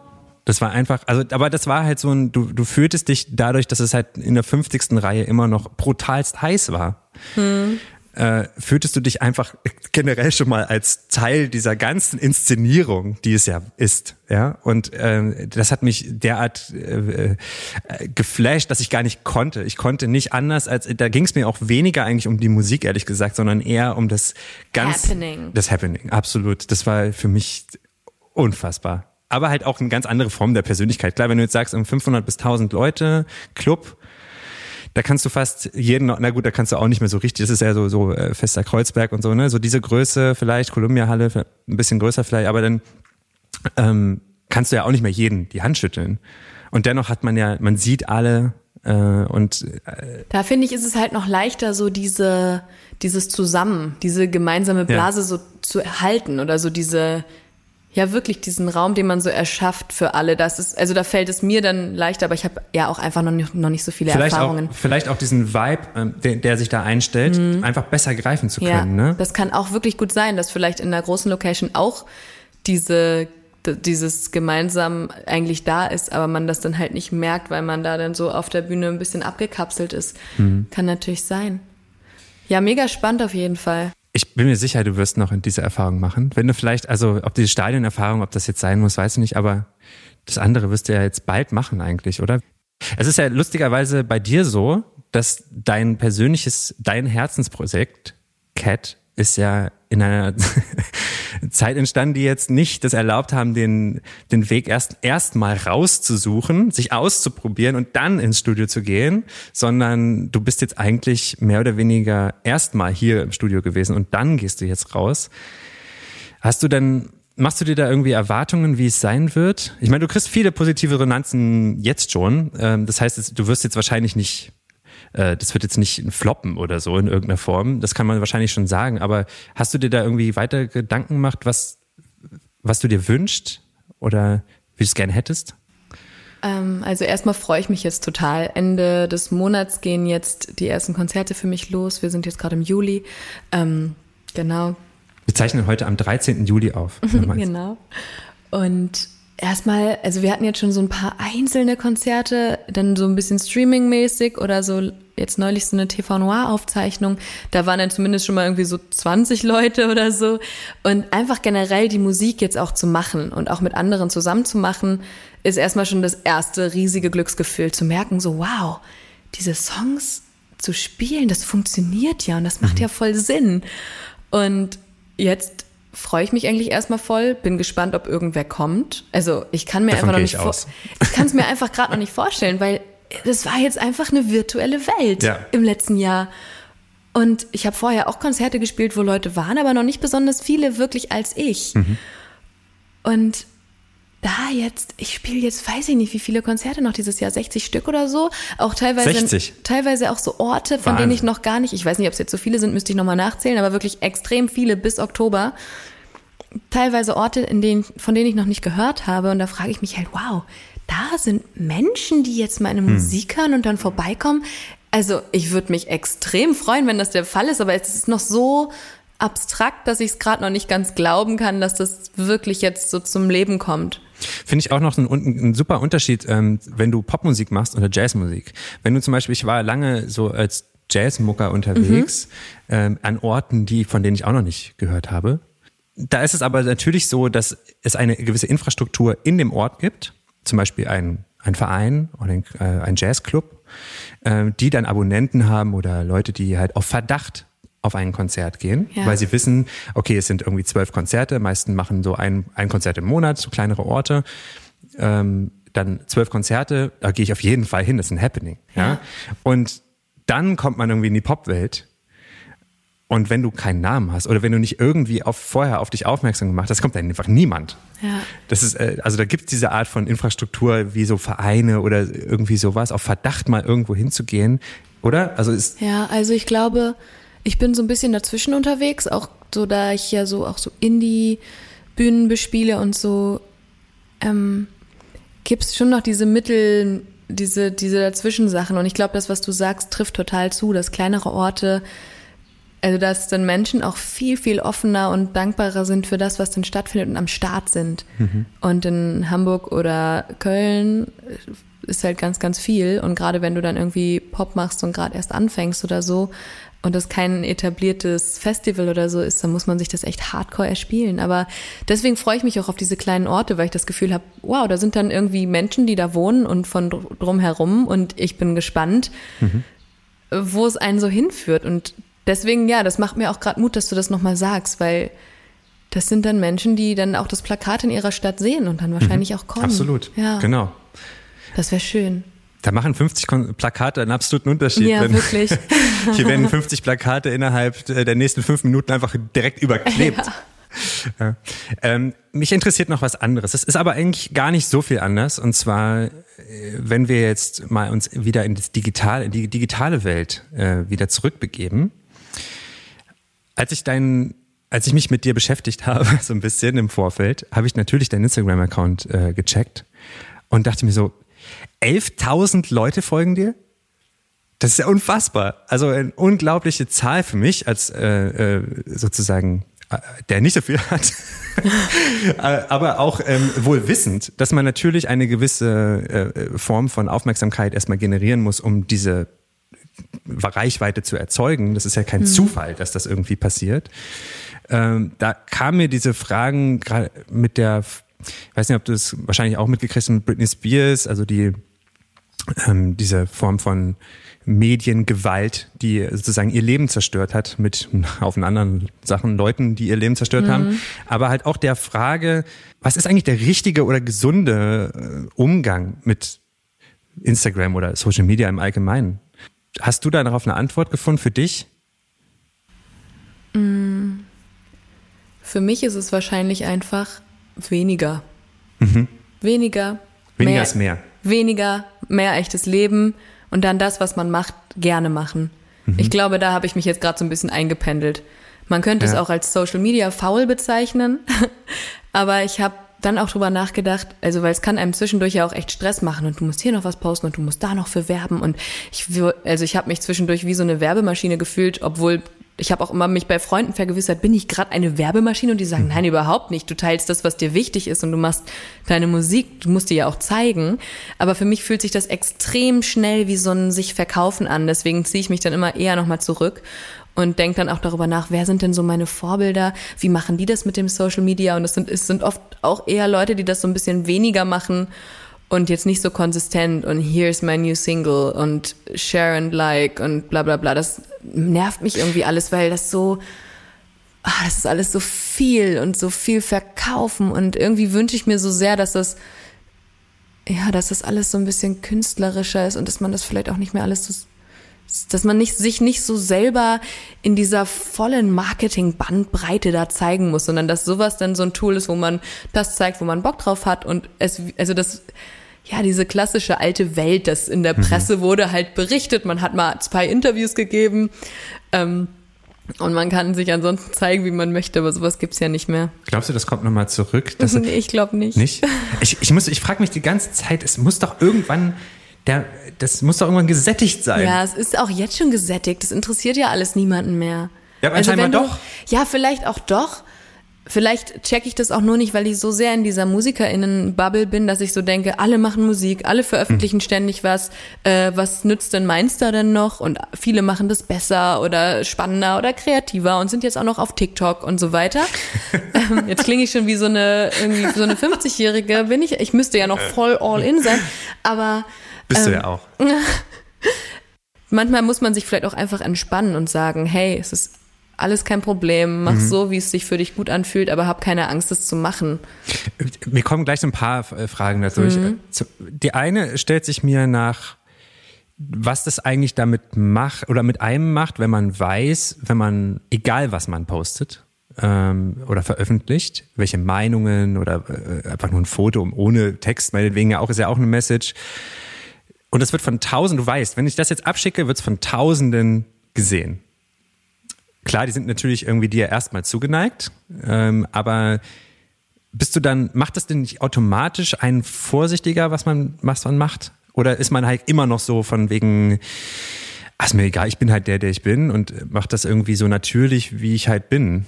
Das war einfach, also, aber das war halt so ein, du, du fühltest dich dadurch, dass es halt in der 50. Reihe immer noch brutalst heiß war. Hm. Äh, fühltest du dich einfach generell schon mal als Teil dieser ganzen Inszenierung, die es ja ist, ja. Und äh, das hat mich derart äh, äh, geflasht, dass ich gar nicht konnte. Ich konnte nicht anders als da ging es mir auch weniger eigentlich um die Musik ehrlich gesagt, sondern eher um das ganz Happening. das Happening. Absolut, das war für mich unfassbar aber halt auch eine ganz andere Form der Persönlichkeit. Klar, wenn du jetzt sagst, um 500 bis 1000 Leute, Club, da kannst du fast jeden, na gut, da kannst du auch nicht mehr so richtig, das ist ja so, so äh, fester Kreuzberg und so, ne, so diese Größe vielleicht, Columbia-Halle, ein bisschen größer vielleicht, aber dann ähm, kannst du ja auch nicht mehr jeden die Hand schütteln. Und dennoch hat man ja, man sieht alle äh, und äh, da finde ich, ist es halt noch leichter, so diese, dieses Zusammen, diese gemeinsame Blase ja. so zu erhalten oder so diese, ja wirklich diesen Raum, den man so erschafft für alle. Das ist, also da fällt es mir dann leichter, aber ich habe ja auch einfach noch nicht, noch nicht so viele vielleicht Erfahrungen. Auch, vielleicht auch diesen Vibe, ähm, der, der sich da einstellt, mhm. einfach besser greifen zu können. Ja, ne? Das kann auch wirklich gut sein, dass vielleicht in einer großen Location auch diese dieses gemeinsam eigentlich da ist, aber man das dann halt nicht merkt, weil man da dann so auf der Bühne ein bisschen abgekapselt ist. Mhm. Kann natürlich sein. Ja, mega spannend auf jeden Fall. Ich bin mir sicher, du wirst noch diese Erfahrung machen. Wenn du vielleicht, also ob diese Stadionerfahrung, ob das jetzt sein muss, weiß ich nicht, aber das andere wirst du ja jetzt bald machen eigentlich, oder? Es ist ja lustigerweise bei dir so, dass dein persönliches, dein Herzensprojekt, Cat, ist ja in einer Zeit entstanden, die jetzt nicht das erlaubt haben, den, den Weg erst erstmal rauszusuchen, sich auszuprobieren und dann ins Studio zu gehen, sondern du bist jetzt eigentlich mehr oder weniger erstmal hier im Studio gewesen und dann gehst du jetzt raus. Hast du denn Machst du dir da irgendwie Erwartungen, wie es sein wird? Ich meine, du kriegst viele positive Resonanzen jetzt schon. Ähm, das heißt, du wirst jetzt wahrscheinlich nicht äh, das wird jetzt nicht floppen oder so in irgendeiner Form. Das kann man wahrscheinlich schon sagen. Aber hast du dir da irgendwie weiter Gedanken gemacht, was, was du dir wünschst oder wie du es gerne hättest? Ähm, also erstmal freue ich mich jetzt total. Ende des Monats gehen jetzt die ersten Konzerte für mich los. Wir sind jetzt gerade im Juli. Ähm, genau. Wir zeichnen heute am 13. Juli auf. genau. Und erstmal, also wir hatten jetzt schon so ein paar einzelne Konzerte, dann so ein bisschen Streaming-mäßig oder so jetzt neulich so eine TV Noir-Aufzeichnung. Da waren dann zumindest schon mal irgendwie so 20 Leute oder so. Und einfach generell die Musik jetzt auch zu machen und auch mit anderen zusammen zu machen, ist erstmal schon das erste riesige Glücksgefühl zu merken, so wow, diese Songs zu spielen, das funktioniert ja und das macht mhm. ja voll Sinn. Und jetzt freue ich mich eigentlich erstmal voll, bin gespannt, ob irgendwer kommt. Also ich kann mir Davon einfach noch nicht vor ich kann es mir einfach gerade noch nicht vorstellen, weil das war jetzt einfach eine virtuelle Welt ja. im letzten Jahr. Und ich habe vorher auch Konzerte gespielt, wo Leute waren, aber noch nicht besonders viele wirklich als ich. Mhm. Und da jetzt, ich spiele jetzt, weiß ich nicht, wie viele Konzerte noch dieses Jahr, 60 Stück oder so. Auch teilweise, 60. teilweise auch so Orte, von Wahnsinn. denen ich noch gar nicht, ich weiß nicht, ob es jetzt so viele sind, müsste ich nochmal nachzählen, aber wirklich extrem viele bis Oktober. Teilweise Orte, in denen, von denen ich noch nicht gehört habe. Und da frage ich mich halt, wow, da sind Menschen, die jetzt meine hm. Musik hören und dann vorbeikommen. Also ich würde mich extrem freuen, wenn das der Fall ist, aber es ist noch so abstrakt, dass ich es gerade noch nicht ganz glauben kann, dass das wirklich jetzt so zum Leben kommt. Finde ich auch noch ein, ein super Unterschied, ähm, wenn du Popmusik machst oder Jazzmusik. Wenn du zum Beispiel, ich war lange so als Jazzmucker unterwegs mhm. ähm, an Orten, die von denen ich auch noch nicht gehört habe. Da ist es aber natürlich so, dass es eine gewisse Infrastruktur in dem Ort gibt, zum Beispiel ein, ein Verein oder ein, äh, ein Jazzclub, äh, die dann Abonnenten haben oder Leute, die halt auf Verdacht auf ein Konzert gehen, ja. weil sie wissen, okay, es sind irgendwie zwölf Konzerte, meisten machen so ein, ein Konzert im Monat, so kleinere Orte. Ähm, dann zwölf Konzerte, da gehe ich auf jeden Fall hin, das ist ein Happening. Ja? ja? Und dann kommt man irgendwie in die Popwelt Und wenn du keinen Namen hast oder wenn du nicht irgendwie auf, vorher auf dich aufmerksam gemacht hast, kommt dann einfach niemand. Ja. Das ist, äh, also da gibt es diese Art von Infrastruktur wie so Vereine oder irgendwie sowas, auf Verdacht mal irgendwo hinzugehen, oder? Also ist Ja, also ich glaube, ich bin so ein bisschen dazwischen unterwegs, auch so, da ich ja so auch so Indie-Bühnen bespiele und so, ähm, gibt es schon noch diese Mittel, diese, diese Dazwischensachen. Und ich glaube, das, was du sagst, trifft total zu, dass kleinere Orte, also dass dann Menschen auch viel, viel offener und dankbarer sind für das, was dann stattfindet und am Start sind. Und in Hamburg oder Köln ist halt ganz, ganz viel. Und gerade wenn du dann irgendwie Pop machst und gerade erst anfängst oder so und das kein etabliertes Festival oder so ist, dann muss man sich das echt hardcore erspielen. Aber deswegen freue ich mich auch auf diese kleinen Orte, weil ich das Gefühl habe, wow, da sind dann irgendwie Menschen, die da wohnen und von dr- drumherum und ich bin gespannt, wo es einen so hinführt. Und deswegen, ja, das macht mir auch gerade Mut, dass du das nochmal sagst, weil das sind dann Menschen, die dann auch das Plakat in ihrer Stadt sehen und dann wahrscheinlich auch kommen. absolut. Ja, Genau. das wäre schön. Da machen 50 Kon Plakate einen absoluten Unterschied. Ja, wenn- wirklich. Hier werden 50 Plakate innerhalb äh, der nächsten fünf Minuten einfach direkt überklebt. Ja. Ähm, mich interessiert noch was anderes. Es ist aber eigentlich gar nicht so viel anders. Und zwar, äh, wenn wir jetzt mal uns wieder in das Digital, in die digitale Welt äh, wieder zurückbegeben. Als ich deinen, als ich mich mit dir beschäftigt habe, so ein bisschen im Vorfeld, habe ich natürlich deinen Instagram-Account äh, gecheckt und dachte mir so, 11.000 Leute folgen dir? Das ist ja unfassbar. Also eine unglaubliche Zahl für mich als äh, äh, sozusagen äh, der nicht so viel hat, Äh, aber auch ähm, wohl wissend, dass man natürlich eine gewisse äh, Form von Aufmerksamkeit erstmal generieren muss, um diese Reichweite zu erzeugen. Das ist ja kein Zufall, dass das irgendwie passiert. Ähm, da kamen mir diese Fragen gerade mit der, ich weiß nicht, ob du es wahrscheinlich auch mitgekriegt hast mit Britney Spears, also die ähm, diese Form von Mediengewalt, die sozusagen ihr Leben zerstört hat, mit Haufen anderen Sachen, Leuten, die ihr Leben zerstört haben. Aber halt auch der Frage, was ist eigentlich der richtige oder gesunde äh, Umgang mit Instagram oder Social Media im Allgemeinen? Hast du da darauf eine Antwort gefunden für dich? Für mich ist es wahrscheinlich einfach weniger. Weniger. Mhm. Weniger mehr, ist mehr. Weniger, mehr echtes Leben und dann das, was man macht, gerne machen. Mhm. Ich glaube, da habe ich mich jetzt gerade so ein bisschen eingependelt. Man könnte es Ja. auch als Social Media faul bezeichnen, aber ich habe dann auch drüber nachgedacht, also weil es kann einem zwischendurch ja auch echt Stress machen und du musst hier noch was posten und du musst da noch für werben und ich also ich habe mich zwischendurch wie so eine Werbemaschine gefühlt, obwohl ich habe auch immer mich bei Freunden vergewissert, bin ich gerade eine Werbemaschine und die sagen, nein, überhaupt nicht. Du teilst das, was dir wichtig ist und du machst deine Musik, du musst die ja auch zeigen. Aber für mich fühlt sich das extrem schnell wie so ein sich verkaufen an. Deswegen ziehe ich mich dann immer eher nochmal zurück und denke dann auch darüber nach, wer sind denn so meine Vorbilder? Wie machen die das mit dem Social Media? Und es sind, es sind oft auch eher Leute, die das so ein bisschen weniger machen und jetzt nicht so konsistent und here's my new single und share and like und bla bla bla. Das nervt mich irgendwie alles, weil das so, ah, das ist alles so viel und so viel verkaufen. Und irgendwie wünsche ich mir so sehr, dass das, ja, dass das alles so ein bisschen künstlerischer ist und dass man das vielleicht auch nicht mehr alles so, dass man nicht, sich nicht so selber in dieser vollen Marketing-Bandbreite da zeigen muss, sondern dass sowas dann so ein Tool ist, wo man das zeigt, wo man Bock drauf hat und es, also das, ja, diese klassische alte Welt, das in der Presse wurde halt berichtet, man hat mal zwei Interviews gegeben, ähm, und man kann sich ansonsten zeigen, wie man möchte, aber sowas gibt's ja nicht mehr. Glaubst du, das kommt nochmal zurück? Das, nee, ich glaube nicht. Nicht? Ich, ich, muss- ich frage mich die ganze Zeit, es muss doch irgendwann, der, das muss doch irgendwann gesättigt sein. Ja, es ist auch jetzt schon gesättigt. Das interessiert ja alles niemanden mehr. Ja, aber anscheinend wenn du, doch. Ja, vielleicht auch doch. Vielleicht checke ich das auch nur nicht, weil ich so sehr in dieser MusikerInnen-Bubble bin, dass ich so denke, alle machen Musik, alle veröffentlichen Hm. ständig was. Äh, was nützt denn Mainster denn noch? Und viele machen das besser oder spannender oder kreativer und sind jetzt auch noch auf TikTok und so weiter. ähm, jetzt klinge ich schon wie so eine, irgendwie so eine 50-Jährige, bin ich. Ich müsste ja noch voll all in sein. Aber Bist du ähm, ja auch. manchmal muss man sich vielleicht auch einfach entspannen und sagen, hey, es ist alles kein Problem, mach so, wie es sich für dich gut anfühlt, aber hab keine Angst, es zu machen. Mir kommen gleich so ein paar äh, Fragen dazu. Mhm. äh, Die eine stellt sich mir nach was das eigentlich damit macht oder mit einem macht, wenn man weiß, wenn man, egal was man postet ähm, oder veröffentlicht, welche Meinungen oder äh, einfach nur ein Foto ohne Text, meinetwegen ja auch, ist ja auch eine Message. Und das wird von tausenden, du weißt, wenn ich das jetzt abschicke, wird es von tausenden gesehen. Klar, die sind natürlich irgendwie dir erstmal zugeneigt, ähm, aber bist du dann, macht das denn nicht automatisch einen vorsichtiger, was man, was man macht? Oder ist man halt immer noch so von wegen, ach, ist mir egal, ich bin halt der, der ich bin und macht das irgendwie so natürlich, wie ich halt bin?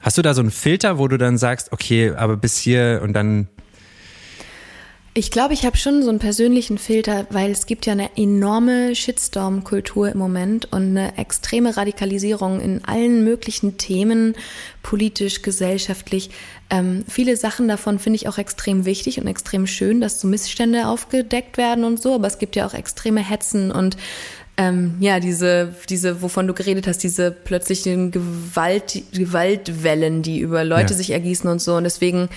Hast du da so einen Filter, wo du dann sagst, okay, aber bis hier und dann ich glaube, ich habe schon so einen persönlichen Filter, weil es gibt ja eine enorme Shitstorm-Kultur im Moment und eine extreme Radikalisierung in allen möglichen Themen, politisch, gesellschaftlich. Ähm, viele Sachen davon finde ich auch extrem wichtig und extrem schön, dass so Missstände aufgedeckt werden und so, aber es gibt ja auch extreme Hetzen und ähm, ja, diese, diese, wovon du geredet hast, diese plötzlichen Gewalt, Gewaltwellen, die über Leute ja. sich ergießen und so. Und deswegen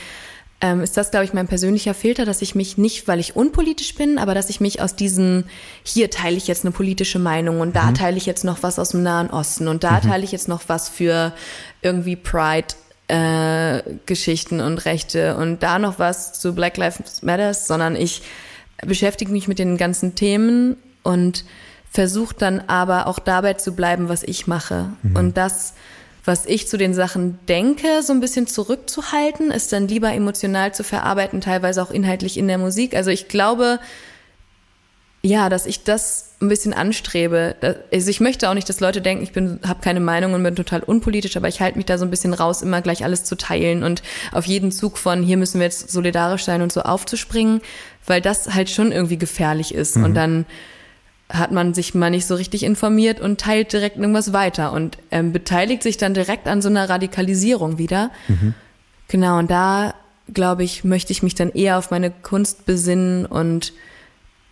ähm, ist das, glaube ich, mein persönlicher Filter, dass ich mich nicht, weil ich unpolitisch bin, aber dass ich mich aus diesen, hier teile ich jetzt eine politische Meinung und da mhm. teile ich jetzt noch was aus dem Nahen Osten und da mhm. teile ich jetzt noch was für irgendwie Pride äh, Geschichten und Rechte und da noch was zu Black Lives Matters, sondern ich beschäftige mich mit den ganzen Themen und versuche dann aber auch dabei zu bleiben, was ich mache. Mhm. Und das was ich zu den Sachen denke, so ein bisschen zurückzuhalten, ist dann lieber emotional zu verarbeiten, teilweise auch inhaltlich in der Musik. Also ich glaube, ja, dass ich das ein bisschen anstrebe. Also ich möchte auch nicht, dass Leute denken, ich bin, habe keine Meinung und bin total unpolitisch, aber ich halte mich da so ein bisschen raus, immer gleich alles zu teilen und auf jeden Zug von hier müssen wir jetzt solidarisch sein und so aufzuspringen, weil das halt schon irgendwie gefährlich ist. Mhm. Und dann hat man sich mal nicht so richtig informiert und teilt direkt irgendwas weiter und ähm, beteiligt sich dann direkt an so einer Radikalisierung wieder. Mhm. Genau, und da, glaube ich, möchte ich mich dann eher auf meine Kunst besinnen und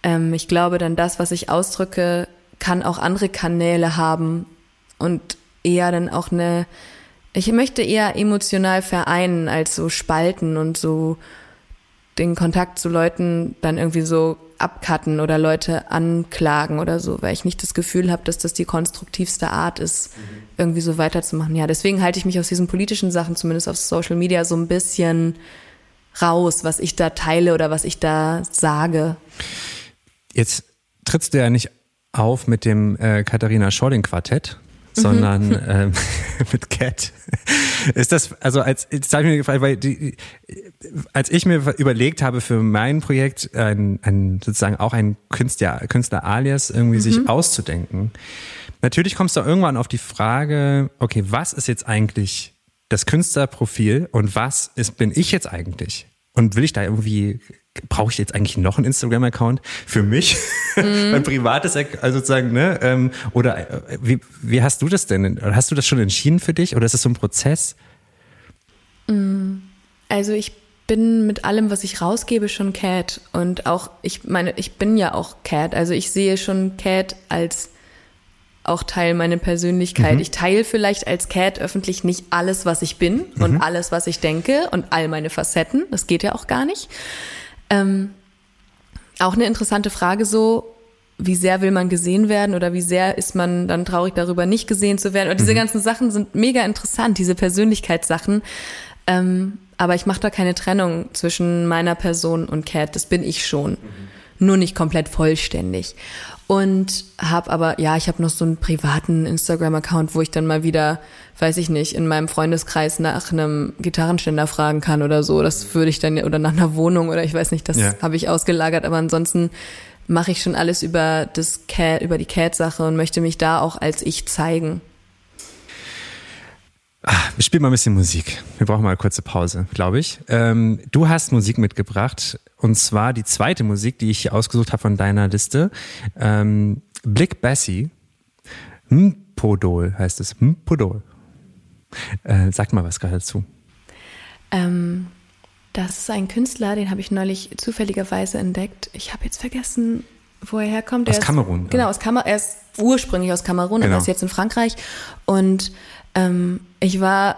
ähm, ich glaube dann das, was ich ausdrücke, kann auch andere Kanäle haben und eher dann auch eine, ich möchte eher emotional vereinen als so spalten und so den Kontakt zu Leuten dann irgendwie so abcutten oder Leute anklagen oder so, weil ich nicht das Gefühl habe, dass das die konstruktivste Art ist, mhm. irgendwie so weiterzumachen. Ja, deswegen halte ich mich aus diesen politischen Sachen, zumindest auf Social Media, so ein bisschen raus, was ich da teile oder was ich da sage. Jetzt trittst du ja nicht auf mit dem äh, Katharina Schorling Quartett, sondern mhm. ähm, mit Cat. Ist das, also als, jetzt habe ich mir gefragt, weil die, als ich mir überlegt habe für mein Projekt, ein, ein sozusagen auch ein Künstler, Künstler alias irgendwie mhm. sich auszudenken, natürlich kommst du irgendwann auf die Frage, okay, was ist jetzt eigentlich das Künstlerprofil und was ist, bin ich jetzt eigentlich? Und will ich da irgendwie brauche ich jetzt eigentlich noch einen Instagram-Account für mich? Mm. ein privates, also sozusagen, ne? Ähm, oder äh, wie, wie hast du das denn? Hast du das schon entschieden für dich oder ist es so ein Prozess? Mm. Also ich bin mit allem, was ich rausgebe, schon Cat. Und auch, ich meine, ich bin ja auch Cat. Also ich sehe schon Cat als auch Teil meiner Persönlichkeit. Mhm. Ich teile vielleicht als Cat öffentlich nicht alles, was ich bin mhm. und alles, was ich denke und all meine Facetten. Das geht ja auch gar nicht. Ähm, auch eine interessante Frage so, wie sehr will man gesehen werden oder wie sehr ist man dann traurig darüber, nicht gesehen zu werden. Und diese mhm. ganzen Sachen sind mega interessant, diese Persönlichkeitssachen. Ähm, aber ich mache da keine Trennung zwischen meiner Person und Cat. Das bin ich schon. Mhm. Nur nicht komplett vollständig. Und habe aber, ja, ich habe noch so einen privaten Instagram-Account, wo ich dann mal wieder, weiß ich nicht, in meinem Freundeskreis nach einem Gitarrenständer fragen kann oder so. Das würde ich dann, oder nach einer Wohnung oder ich weiß nicht, das ja. habe ich ausgelagert. Aber ansonsten mache ich schon alles über das Cat, über die Cat-Sache und möchte mich da auch als ich zeigen. Ach, wir spielen mal ein bisschen Musik. Wir brauchen mal eine kurze Pause, glaube ich. Ähm, du hast Musik mitgebracht und zwar die zweite Musik, die ich ausgesucht habe von deiner Liste. Ähm, Blick Bessie. Mpodol heißt es. Mpodol. Äh, sag mal was gerade dazu. Ähm, das ist ein Künstler, den habe ich neulich zufälligerweise entdeckt. Ich habe jetzt vergessen, wo er herkommt. Aus er Kamerun. genau, aus Kamerun. Er ist ursprünglich aus Kamerun, genau. aber ist jetzt in Frankreich. Und ähm, ich war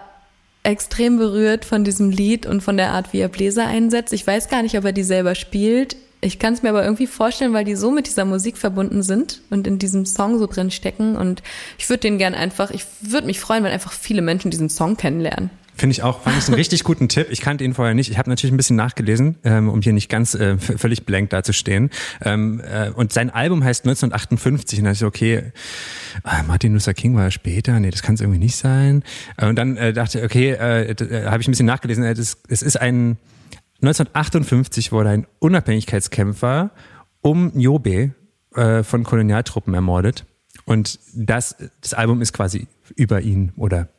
extrem berührt von diesem Lied und von der Art, wie er Bläser einsetzt. Ich weiß gar nicht, ob er die selber spielt. Ich kann es mir aber irgendwie vorstellen, weil die so mit dieser Musik verbunden sind und in diesem Song so drin stecken. Und ich würde den gern einfach, ich würde mich freuen, wenn einfach viele Menschen diesen Song kennenlernen. Finde ich auch, fand ich einen richtig guten Tipp. Ich kannte ihn vorher nicht. Ich habe natürlich ein bisschen nachgelesen, ähm, um hier nicht ganz äh, völlig blank dazustehen. Ähm, äh, und sein Album heißt 1958 und da dachte ich, okay, äh, Martin Luther King war später, nee, das kann es irgendwie nicht sein. Äh, und dann äh, dachte ich, okay, äh, habe ich ein bisschen nachgelesen, das, es ist ein 1958 wurde ein Unabhängigkeitskämpfer um Njobe äh, von Kolonialtruppen ermordet. Und das, das Album ist quasi über ihn oder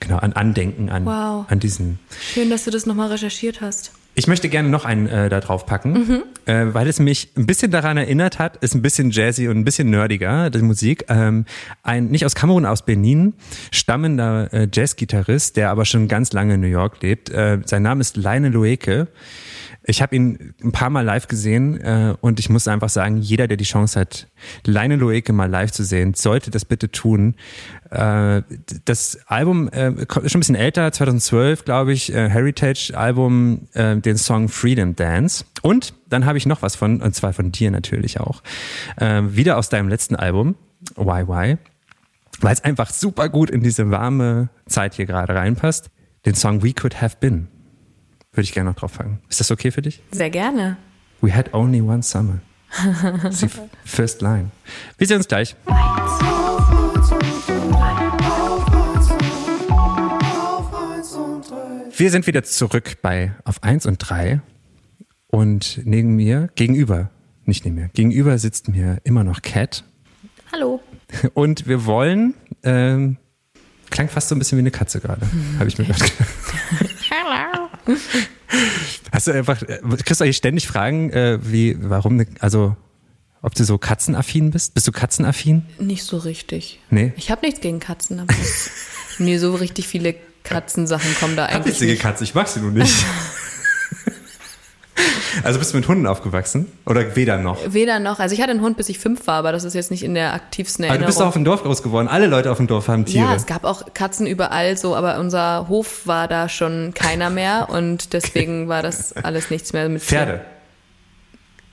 genau an Andenken an, wow. an diesen. Schön, dass du das nochmal recherchiert hast. Ich möchte gerne noch einen äh, da drauf packen, mhm. äh, weil es mich ein bisschen daran erinnert hat, ist ein bisschen jazzy und ein bisschen nerdiger, die Musik. Ähm, ein nicht aus Kamerun, aus Benin stammender äh, Jazzgitarrist, der aber schon ganz lange in New York lebt. Äh, sein Name ist Leine Loeke. Ich habe ihn ein paar Mal live gesehen äh, und ich muss einfach sagen, jeder, der die Chance hat, Leine Loeke mal live zu sehen, sollte das bitte tun. Äh, das Album äh, ist schon ein bisschen älter, 2012, glaube ich, äh, Heritage-Album, äh, den Song Freedom Dance. Und dann habe ich noch was von, und zwar von dir natürlich auch, äh, wieder aus deinem letzten Album, YY, weil es einfach super gut in diese warme Zeit hier gerade reinpasst, den Song We Could Have Been. Würde ich gerne noch drauf fangen. Ist das okay für dich? Sehr gerne. We had only one summer. Die first line. Wir sehen uns gleich. Wir sind wieder zurück bei auf 1 und 3 und neben mir, gegenüber, nicht neben mir, gegenüber sitzt mir immer noch Cat. Hallo. Und wir wollen, ähm, klang fast so ein bisschen wie eine Katze gerade, habe ich mir gedacht. Hast du einfach, kriegst du eigentlich ständig Fragen, äh, wie, warum, ne, also, ob du so katzenaffin bist? Bist du katzenaffin? Nicht so richtig. Nee. Ich habe nichts gegen Katzen, aber nee, so richtig viele Katzensachen kommen da eigentlich. Witzige Katze, ich mag sie nur nicht. Also bist du mit Hunden aufgewachsen? Oder weder noch? Weder noch. Also ich hatte einen Hund, bis ich fünf war, aber das ist jetzt nicht in der aktivsten Erinnerung. Aber du bist doch auf dem Dorf groß geworden. Alle Leute auf dem Dorf haben Tiere. Ja, es gab auch Katzen überall so, aber unser Hof war da schon keiner mehr und deswegen war das alles nichts mehr mit Pferde. Tieren.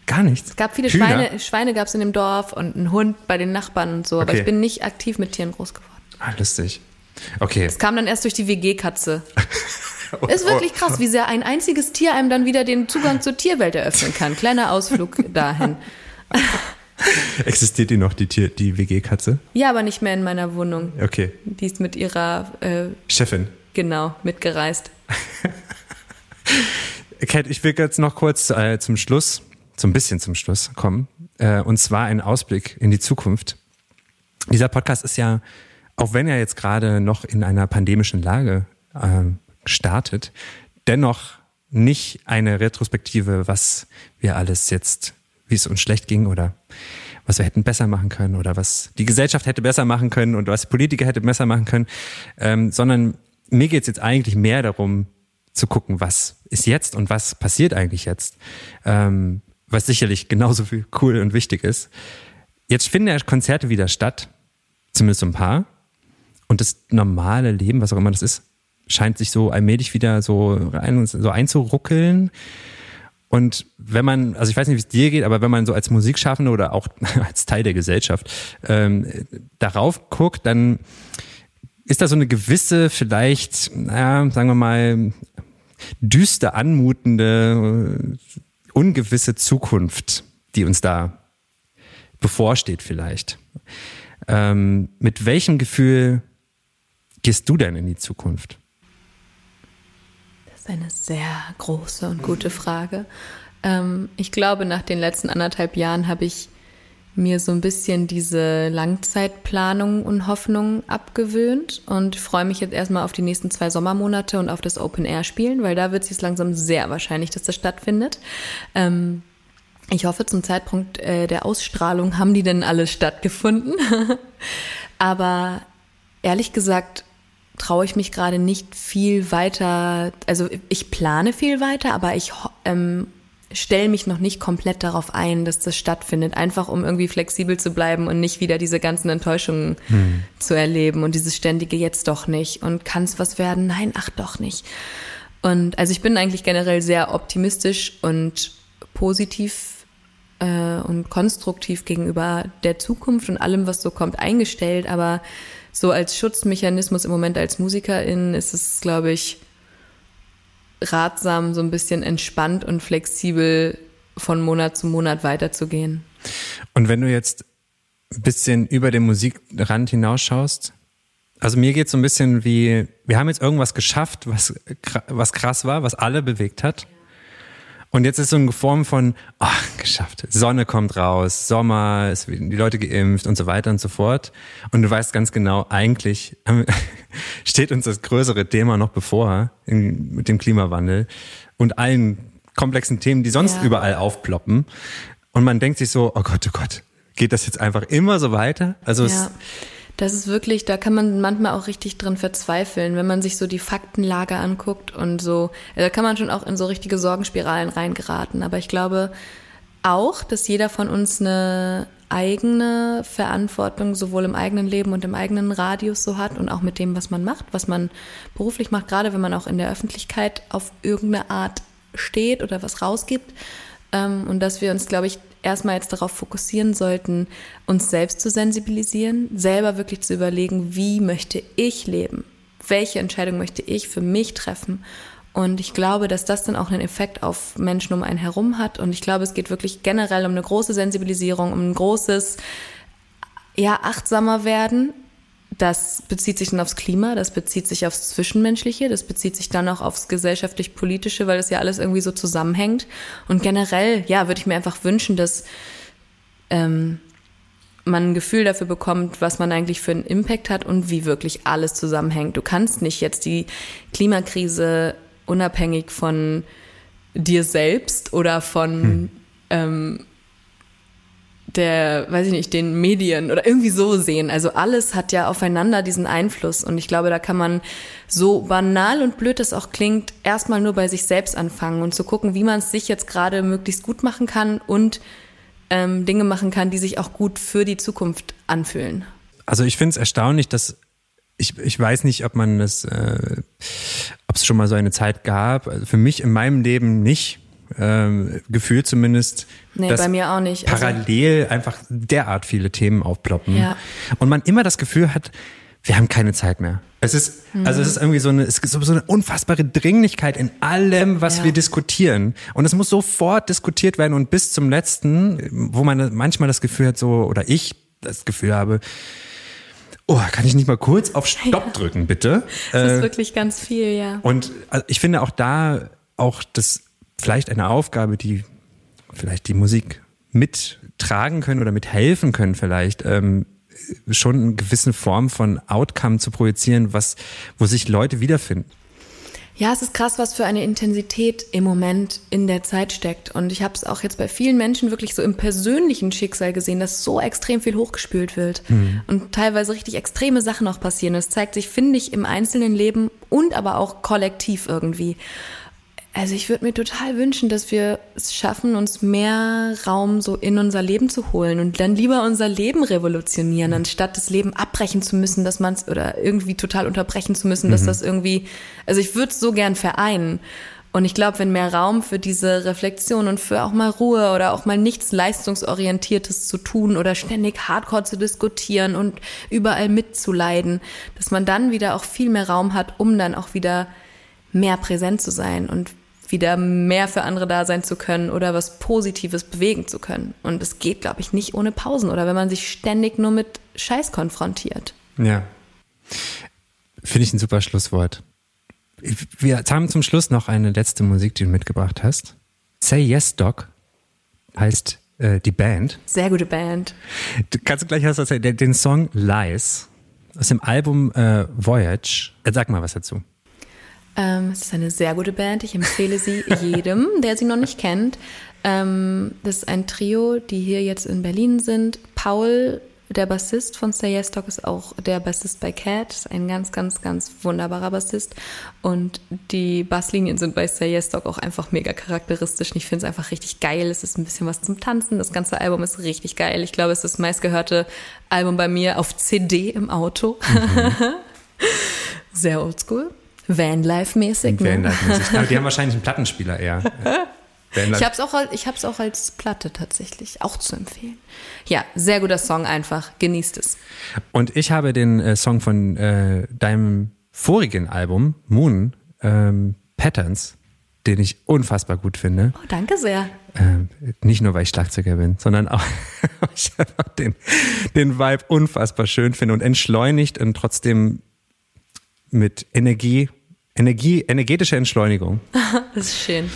Gar nichts. Es gab viele Hühner. Schweine, Schweine gab es in dem Dorf und einen Hund bei den Nachbarn und so, aber okay. ich bin nicht aktiv mit Tieren groß geworden. Ah, lustig. Okay. Es kam dann erst durch die WG-Katze. Ist wirklich krass, wie sehr ein einziges Tier einem dann wieder den Zugang zur Tierwelt eröffnen kann. Kleiner Ausflug dahin. Existiert die noch, die, Tier, die WG-Katze? Ja, aber nicht mehr in meiner Wohnung. Okay. Die ist mit ihrer äh, Chefin. Genau, mitgereist. Kat, ich will jetzt noch kurz äh, zum Schluss, so ein bisschen zum Schluss kommen. Äh, und zwar ein Ausblick in die Zukunft. Dieser Podcast ist ja, auch wenn er jetzt gerade noch in einer pandemischen Lage äh, startet, dennoch nicht eine Retrospektive, was wir alles jetzt, wie es uns schlecht ging oder was wir hätten besser machen können oder was die Gesellschaft hätte besser machen können und was Politiker hätte besser machen können, ähm, sondern mir geht es jetzt eigentlich mehr darum zu gucken, was ist jetzt und was passiert eigentlich jetzt, ähm, was sicherlich genauso viel cool und wichtig ist. Jetzt finden ja Konzerte wieder statt, zumindest ein paar. Und das normale Leben, was auch immer das ist, scheint sich so allmählich wieder so, rein, so einzuruckeln. Und wenn man, also ich weiß nicht, wie es dir geht, aber wenn man so als Musikschaffende oder auch als Teil der Gesellschaft ähm, darauf guckt, dann ist da so eine gewisse, vielleicht, naja, sagen wir mal, düster anmutende, ungewisse Zukunft, die uns da bevorsteht vielleicht. Ähm, mit welchem Gefühl gehst du denn in die Zukunft? Ist eine sehr große und gute Frage. Ähm, ich glaube, nach den letzten anderthalb Jahren habe ich mir so ein bisschen diese Langzeitplanung und Hoffnung abgewöhnt und freue mich jetzt erstmal auf die nächsten zwei Sommermonate und auf das Open Air spielen, weil da wird es jetzt langsam sehr wahrscheinlich, dass das stattfindet. Ähm, ich hoffe, zum Zeitpunkt äh, der Ausstrahlung haben die denn alle stattgefunden. Aber ehrlich gesagt traue ich mich gerade nicht viel weiter, also ich plane viel weiter, aber ich ähm, stelle mich noch nicht komplett darauf ein, dass das stattfindet, einfach um irgendwie flexibel zu bleiben und nicht wieder diese ganzen Enttäuschungen hm. zu erleben und dieses ständige jetzt doch nicht und kann es was werden? Nein, ach doch nicht. Und also ich bin eigentlich generell sehr optimistisch und positiv äh, und konstruktiv gegenüber der Zukunft und allem, was so kommt, eingestellt. Aber so als Schutzmechanismus im Moment als Musikerin ist es, glaube ich, ratsam, so ein bisschen entspannt und flexibel von Monat zu Monat weiterzugehen. Und wenn du jetzt ein bisschen über den Musikrand hinausschaust, also mir geht es so ein bisschen wie, wir haben jetzt irgendwas geschafft, was, was krass war, was alle bewegt hat. Und jetzt ist so eine Form von, ach, geschafft. Sonne kommt raus, Sommer, es werden die Leute geimpft und so weiter und so fort. Und du weißt ganz genau, eigentlich steht uns das größere Thema noch bevor in, mit dem Klimawandel und allen komplexen Themen, die sonst ja. überall aufploppen. Und man denkt sich so, oh Gott, oh Gott, geht das jetzt einfach immer so weiter? Also ja. es, das ist wirklich, da kann man manchmal auch richtig drin verzweifeln, wenn man sich so die Faktenlage anguckt und so. Da kann man schon auch in so richtige Sorgenspiralen reingeraten. Aber ich glaube auch, dass jeder von uns eine eigene Verantwortung sowohl im eigenen Leben und im eigenen Radius so hat und auch mit dem, was man macht, was man beruflich macht, gerade wenn man auch in der Öffentlichkeit auf irgendeine Art steht oder was rausgibt. Ähm, und dass wir uns, glaube ich, erstmal jetzt darauf fokussieren sollten, uns selbst zu sensibilisieren, selber wirklich zu überlegen, wie möchte ich leben? Welche Entscheidung möchte ich für mich treffen? Und ich glaube, dass das dann auch einen Effekt auf Menschen um einen herum hat. Und ich glaube, es geht wirklich generell um eine große Sensibilisierung, um ein großes, ja, achtsamer werden das bezieht sich dann aufs Klima, das bezieht sich aufs Zwischenmenschliche, das bezieht sich dann auch aufs gesellschaftlich-politische, weil das ja alles irgendwie so zusammenhängt. Und generell, ja, würde ich mir einfach wünschen, dass ähm, man ein Gefühl dafür bekommt, was man eigentlich für einen Impact hat und wie wirklich alles zusammenhängt. Du kannst nicht jetzt die Klimakrise unabhängig von dir selbst oder von hm. ähm, der, weiß ich nicht, den Medien oder irgendwie so sehen. Also alles hat ja aufeinander diesen Einfluss. Und ich glaube, da kann man so banal und blöd es auch klingt, erstmal nur bei sich selbst anfangen und zu gucken, wie man es sich jetzt gerade möglichst gut machen kann und ähm, Dinge machen kann, die sich auch gut für die Zukunft anfühlen. Also ich finde es erstaunlich, dass ich, ich weiß nicht, ob man das, äh, ob es schon mal so eine Zeit gab. Also für mich in meinem Leben nicht ähm, Gefühl zumindest, nee, dass bei mir auch nicht. Also parallel einfach derart viele Themen aufploppen. Ja. Und man immer das Gefühl hat, wir haben keine Zeit mehr. Es ist, mhm. also es ist irgendwie so eine, es ist so eine unfassbare Dringlichkeit in allem, was ja. wir diskutieren. Und es muss sofort diskutiert werden und bis zum letzten, wo man manchmal das Gefühl hat, so, oder ich das Gefühl habe, Oh, kann ich nicht mal kurz auf Stopp drücken, bitte? Das ist äh, wirklich ganz viel, ja. Und also ich finde auch da auch das vielleicht eine Aufgabe, die vielleicht die Musik mittragen können oder mithelfen können, vielleicht ähm, schon eine gewisse Form von Outcome zu projizieren, was, wo sich Leute wiederfinden. Ja, es ist krass, was für eine Intensität im Moment in der Zeit steckt. Und ich habe es auch jetzt bei vielen Menschen wirklich so im persönlichen Schicksal gesehen, dass so extrem viel hochgespült wird mhm. und teilweise richtig extreme Sachen auch passieren. Es zeigt sich, finde ich, im einzelnen Leben und aber auch kollektiv irgendwie. Also ich würde mir total wünschen, dass wir es schaffen, uns mehr Raum so in unser Leben zu holen und dann lieber unser Leben revolutionieren, mhm. anstatt das Leben abbrechen zu müssen, dass man es oder irgendwie total unterbrechen zu müssen, dass mhm. das irgendwie, also ich würde es so gern vereinen. Und ich glaube, wenn mehr Raum für diese Reflexion und für auch mal Ruhe oder auch mal nichts leistungsorientiertes zu tun oder ständig Hardcore zu diskutieren und überall mitzuleiden, dass man dann wieder auch viel mehr Raum hat, um dann auch wieder mehr präsent zu sein und wieder mehr für andere da sein zu können oder was Positives bewegen zu können. Und es geht, glaube ich, nicht ohne Pausen oder wenn man sich ständig nur mit Scheiß konfrontiert. Ja. Finde ich ein super Schlusswort. Wir haben zum Schluss noch eine letzte Musik, die du mitgebracht hast. Say Yes Doc heißt äh, die Band. Sehr gute Band. Du kannst gleich was erzählen. Den Song Lies aus dem Album äh, Voyage. Sag mal was dazu. Ähm, es ist eine sehr gute Band. Ich empfehle sie jedem, der sie noch nicht kennt. Ähm, das ist ein Trio, die hier jetzt in Berlin sind. Paul, der Bassist von Say Yes Talk, ist auch der Bassist bei Cat. Ein ganz, ganz, ganz wunderbarer Bassist. Und die Basslinien sind bei Say Yes Talk auch einfach mega charakteristisch. Und ich finde es einfach richtig geil. Es ist ein bisschen was zum Tanzen. Das ganze Album ist richtig geil. Ich glaube, es ist das meistgehörte Album bei mir auf CD im Auto. Mhm. Sehr oldschool. Vanlife-mäßig. Ne? Vanlife-mäßig. Aber die haben wahrscheinlich einen Plattenspieler eher. Ich habe es auch, ich hab's auch als Platte tatsächlich, auch zu empfehlen. Ja, sehr guter Song einfach, genießt es. Und ich habe den äh, Song von äh, deinem vorigen Album, Moon, ähm, Patterns, den ich unfassbar gut finde. Oh, danke sehr. Ähm, nicht nur, weil ich Schlagzeuger bin, sondern auch, weil ich einfach den, den Vibe unfassbar schön finde und entschleunigt und trotzdem mit Energie, Energie, energetischer Entschleunigung. das ist schön.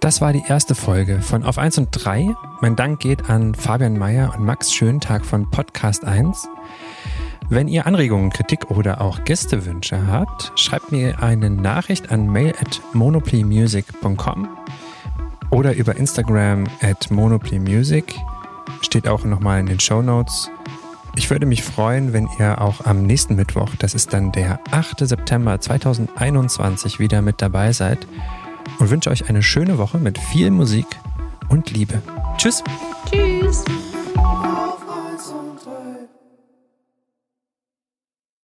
Das war die erste Folge von Auf 1 und 3. Mein Dank geht an Fabian Meyer und Max Schöntag von Podcast 1. Wenn ihr Anregungen, Kritik oder auch Gästewünsche habt, schreibt mir eine Nachricht an mail at monoplymusic.com oder über Instagram at monoplymusic. Steht auch nochmal in den Show Notes. Ich würde mich freuen, wenn ihr auch am nächsten Mittwoch, das ist dann der 8. September 2021, wieder mit dabei seid und wünsche euch eine schöne Woche mit viel Musik und Liebe. Tschüss. Tschüss.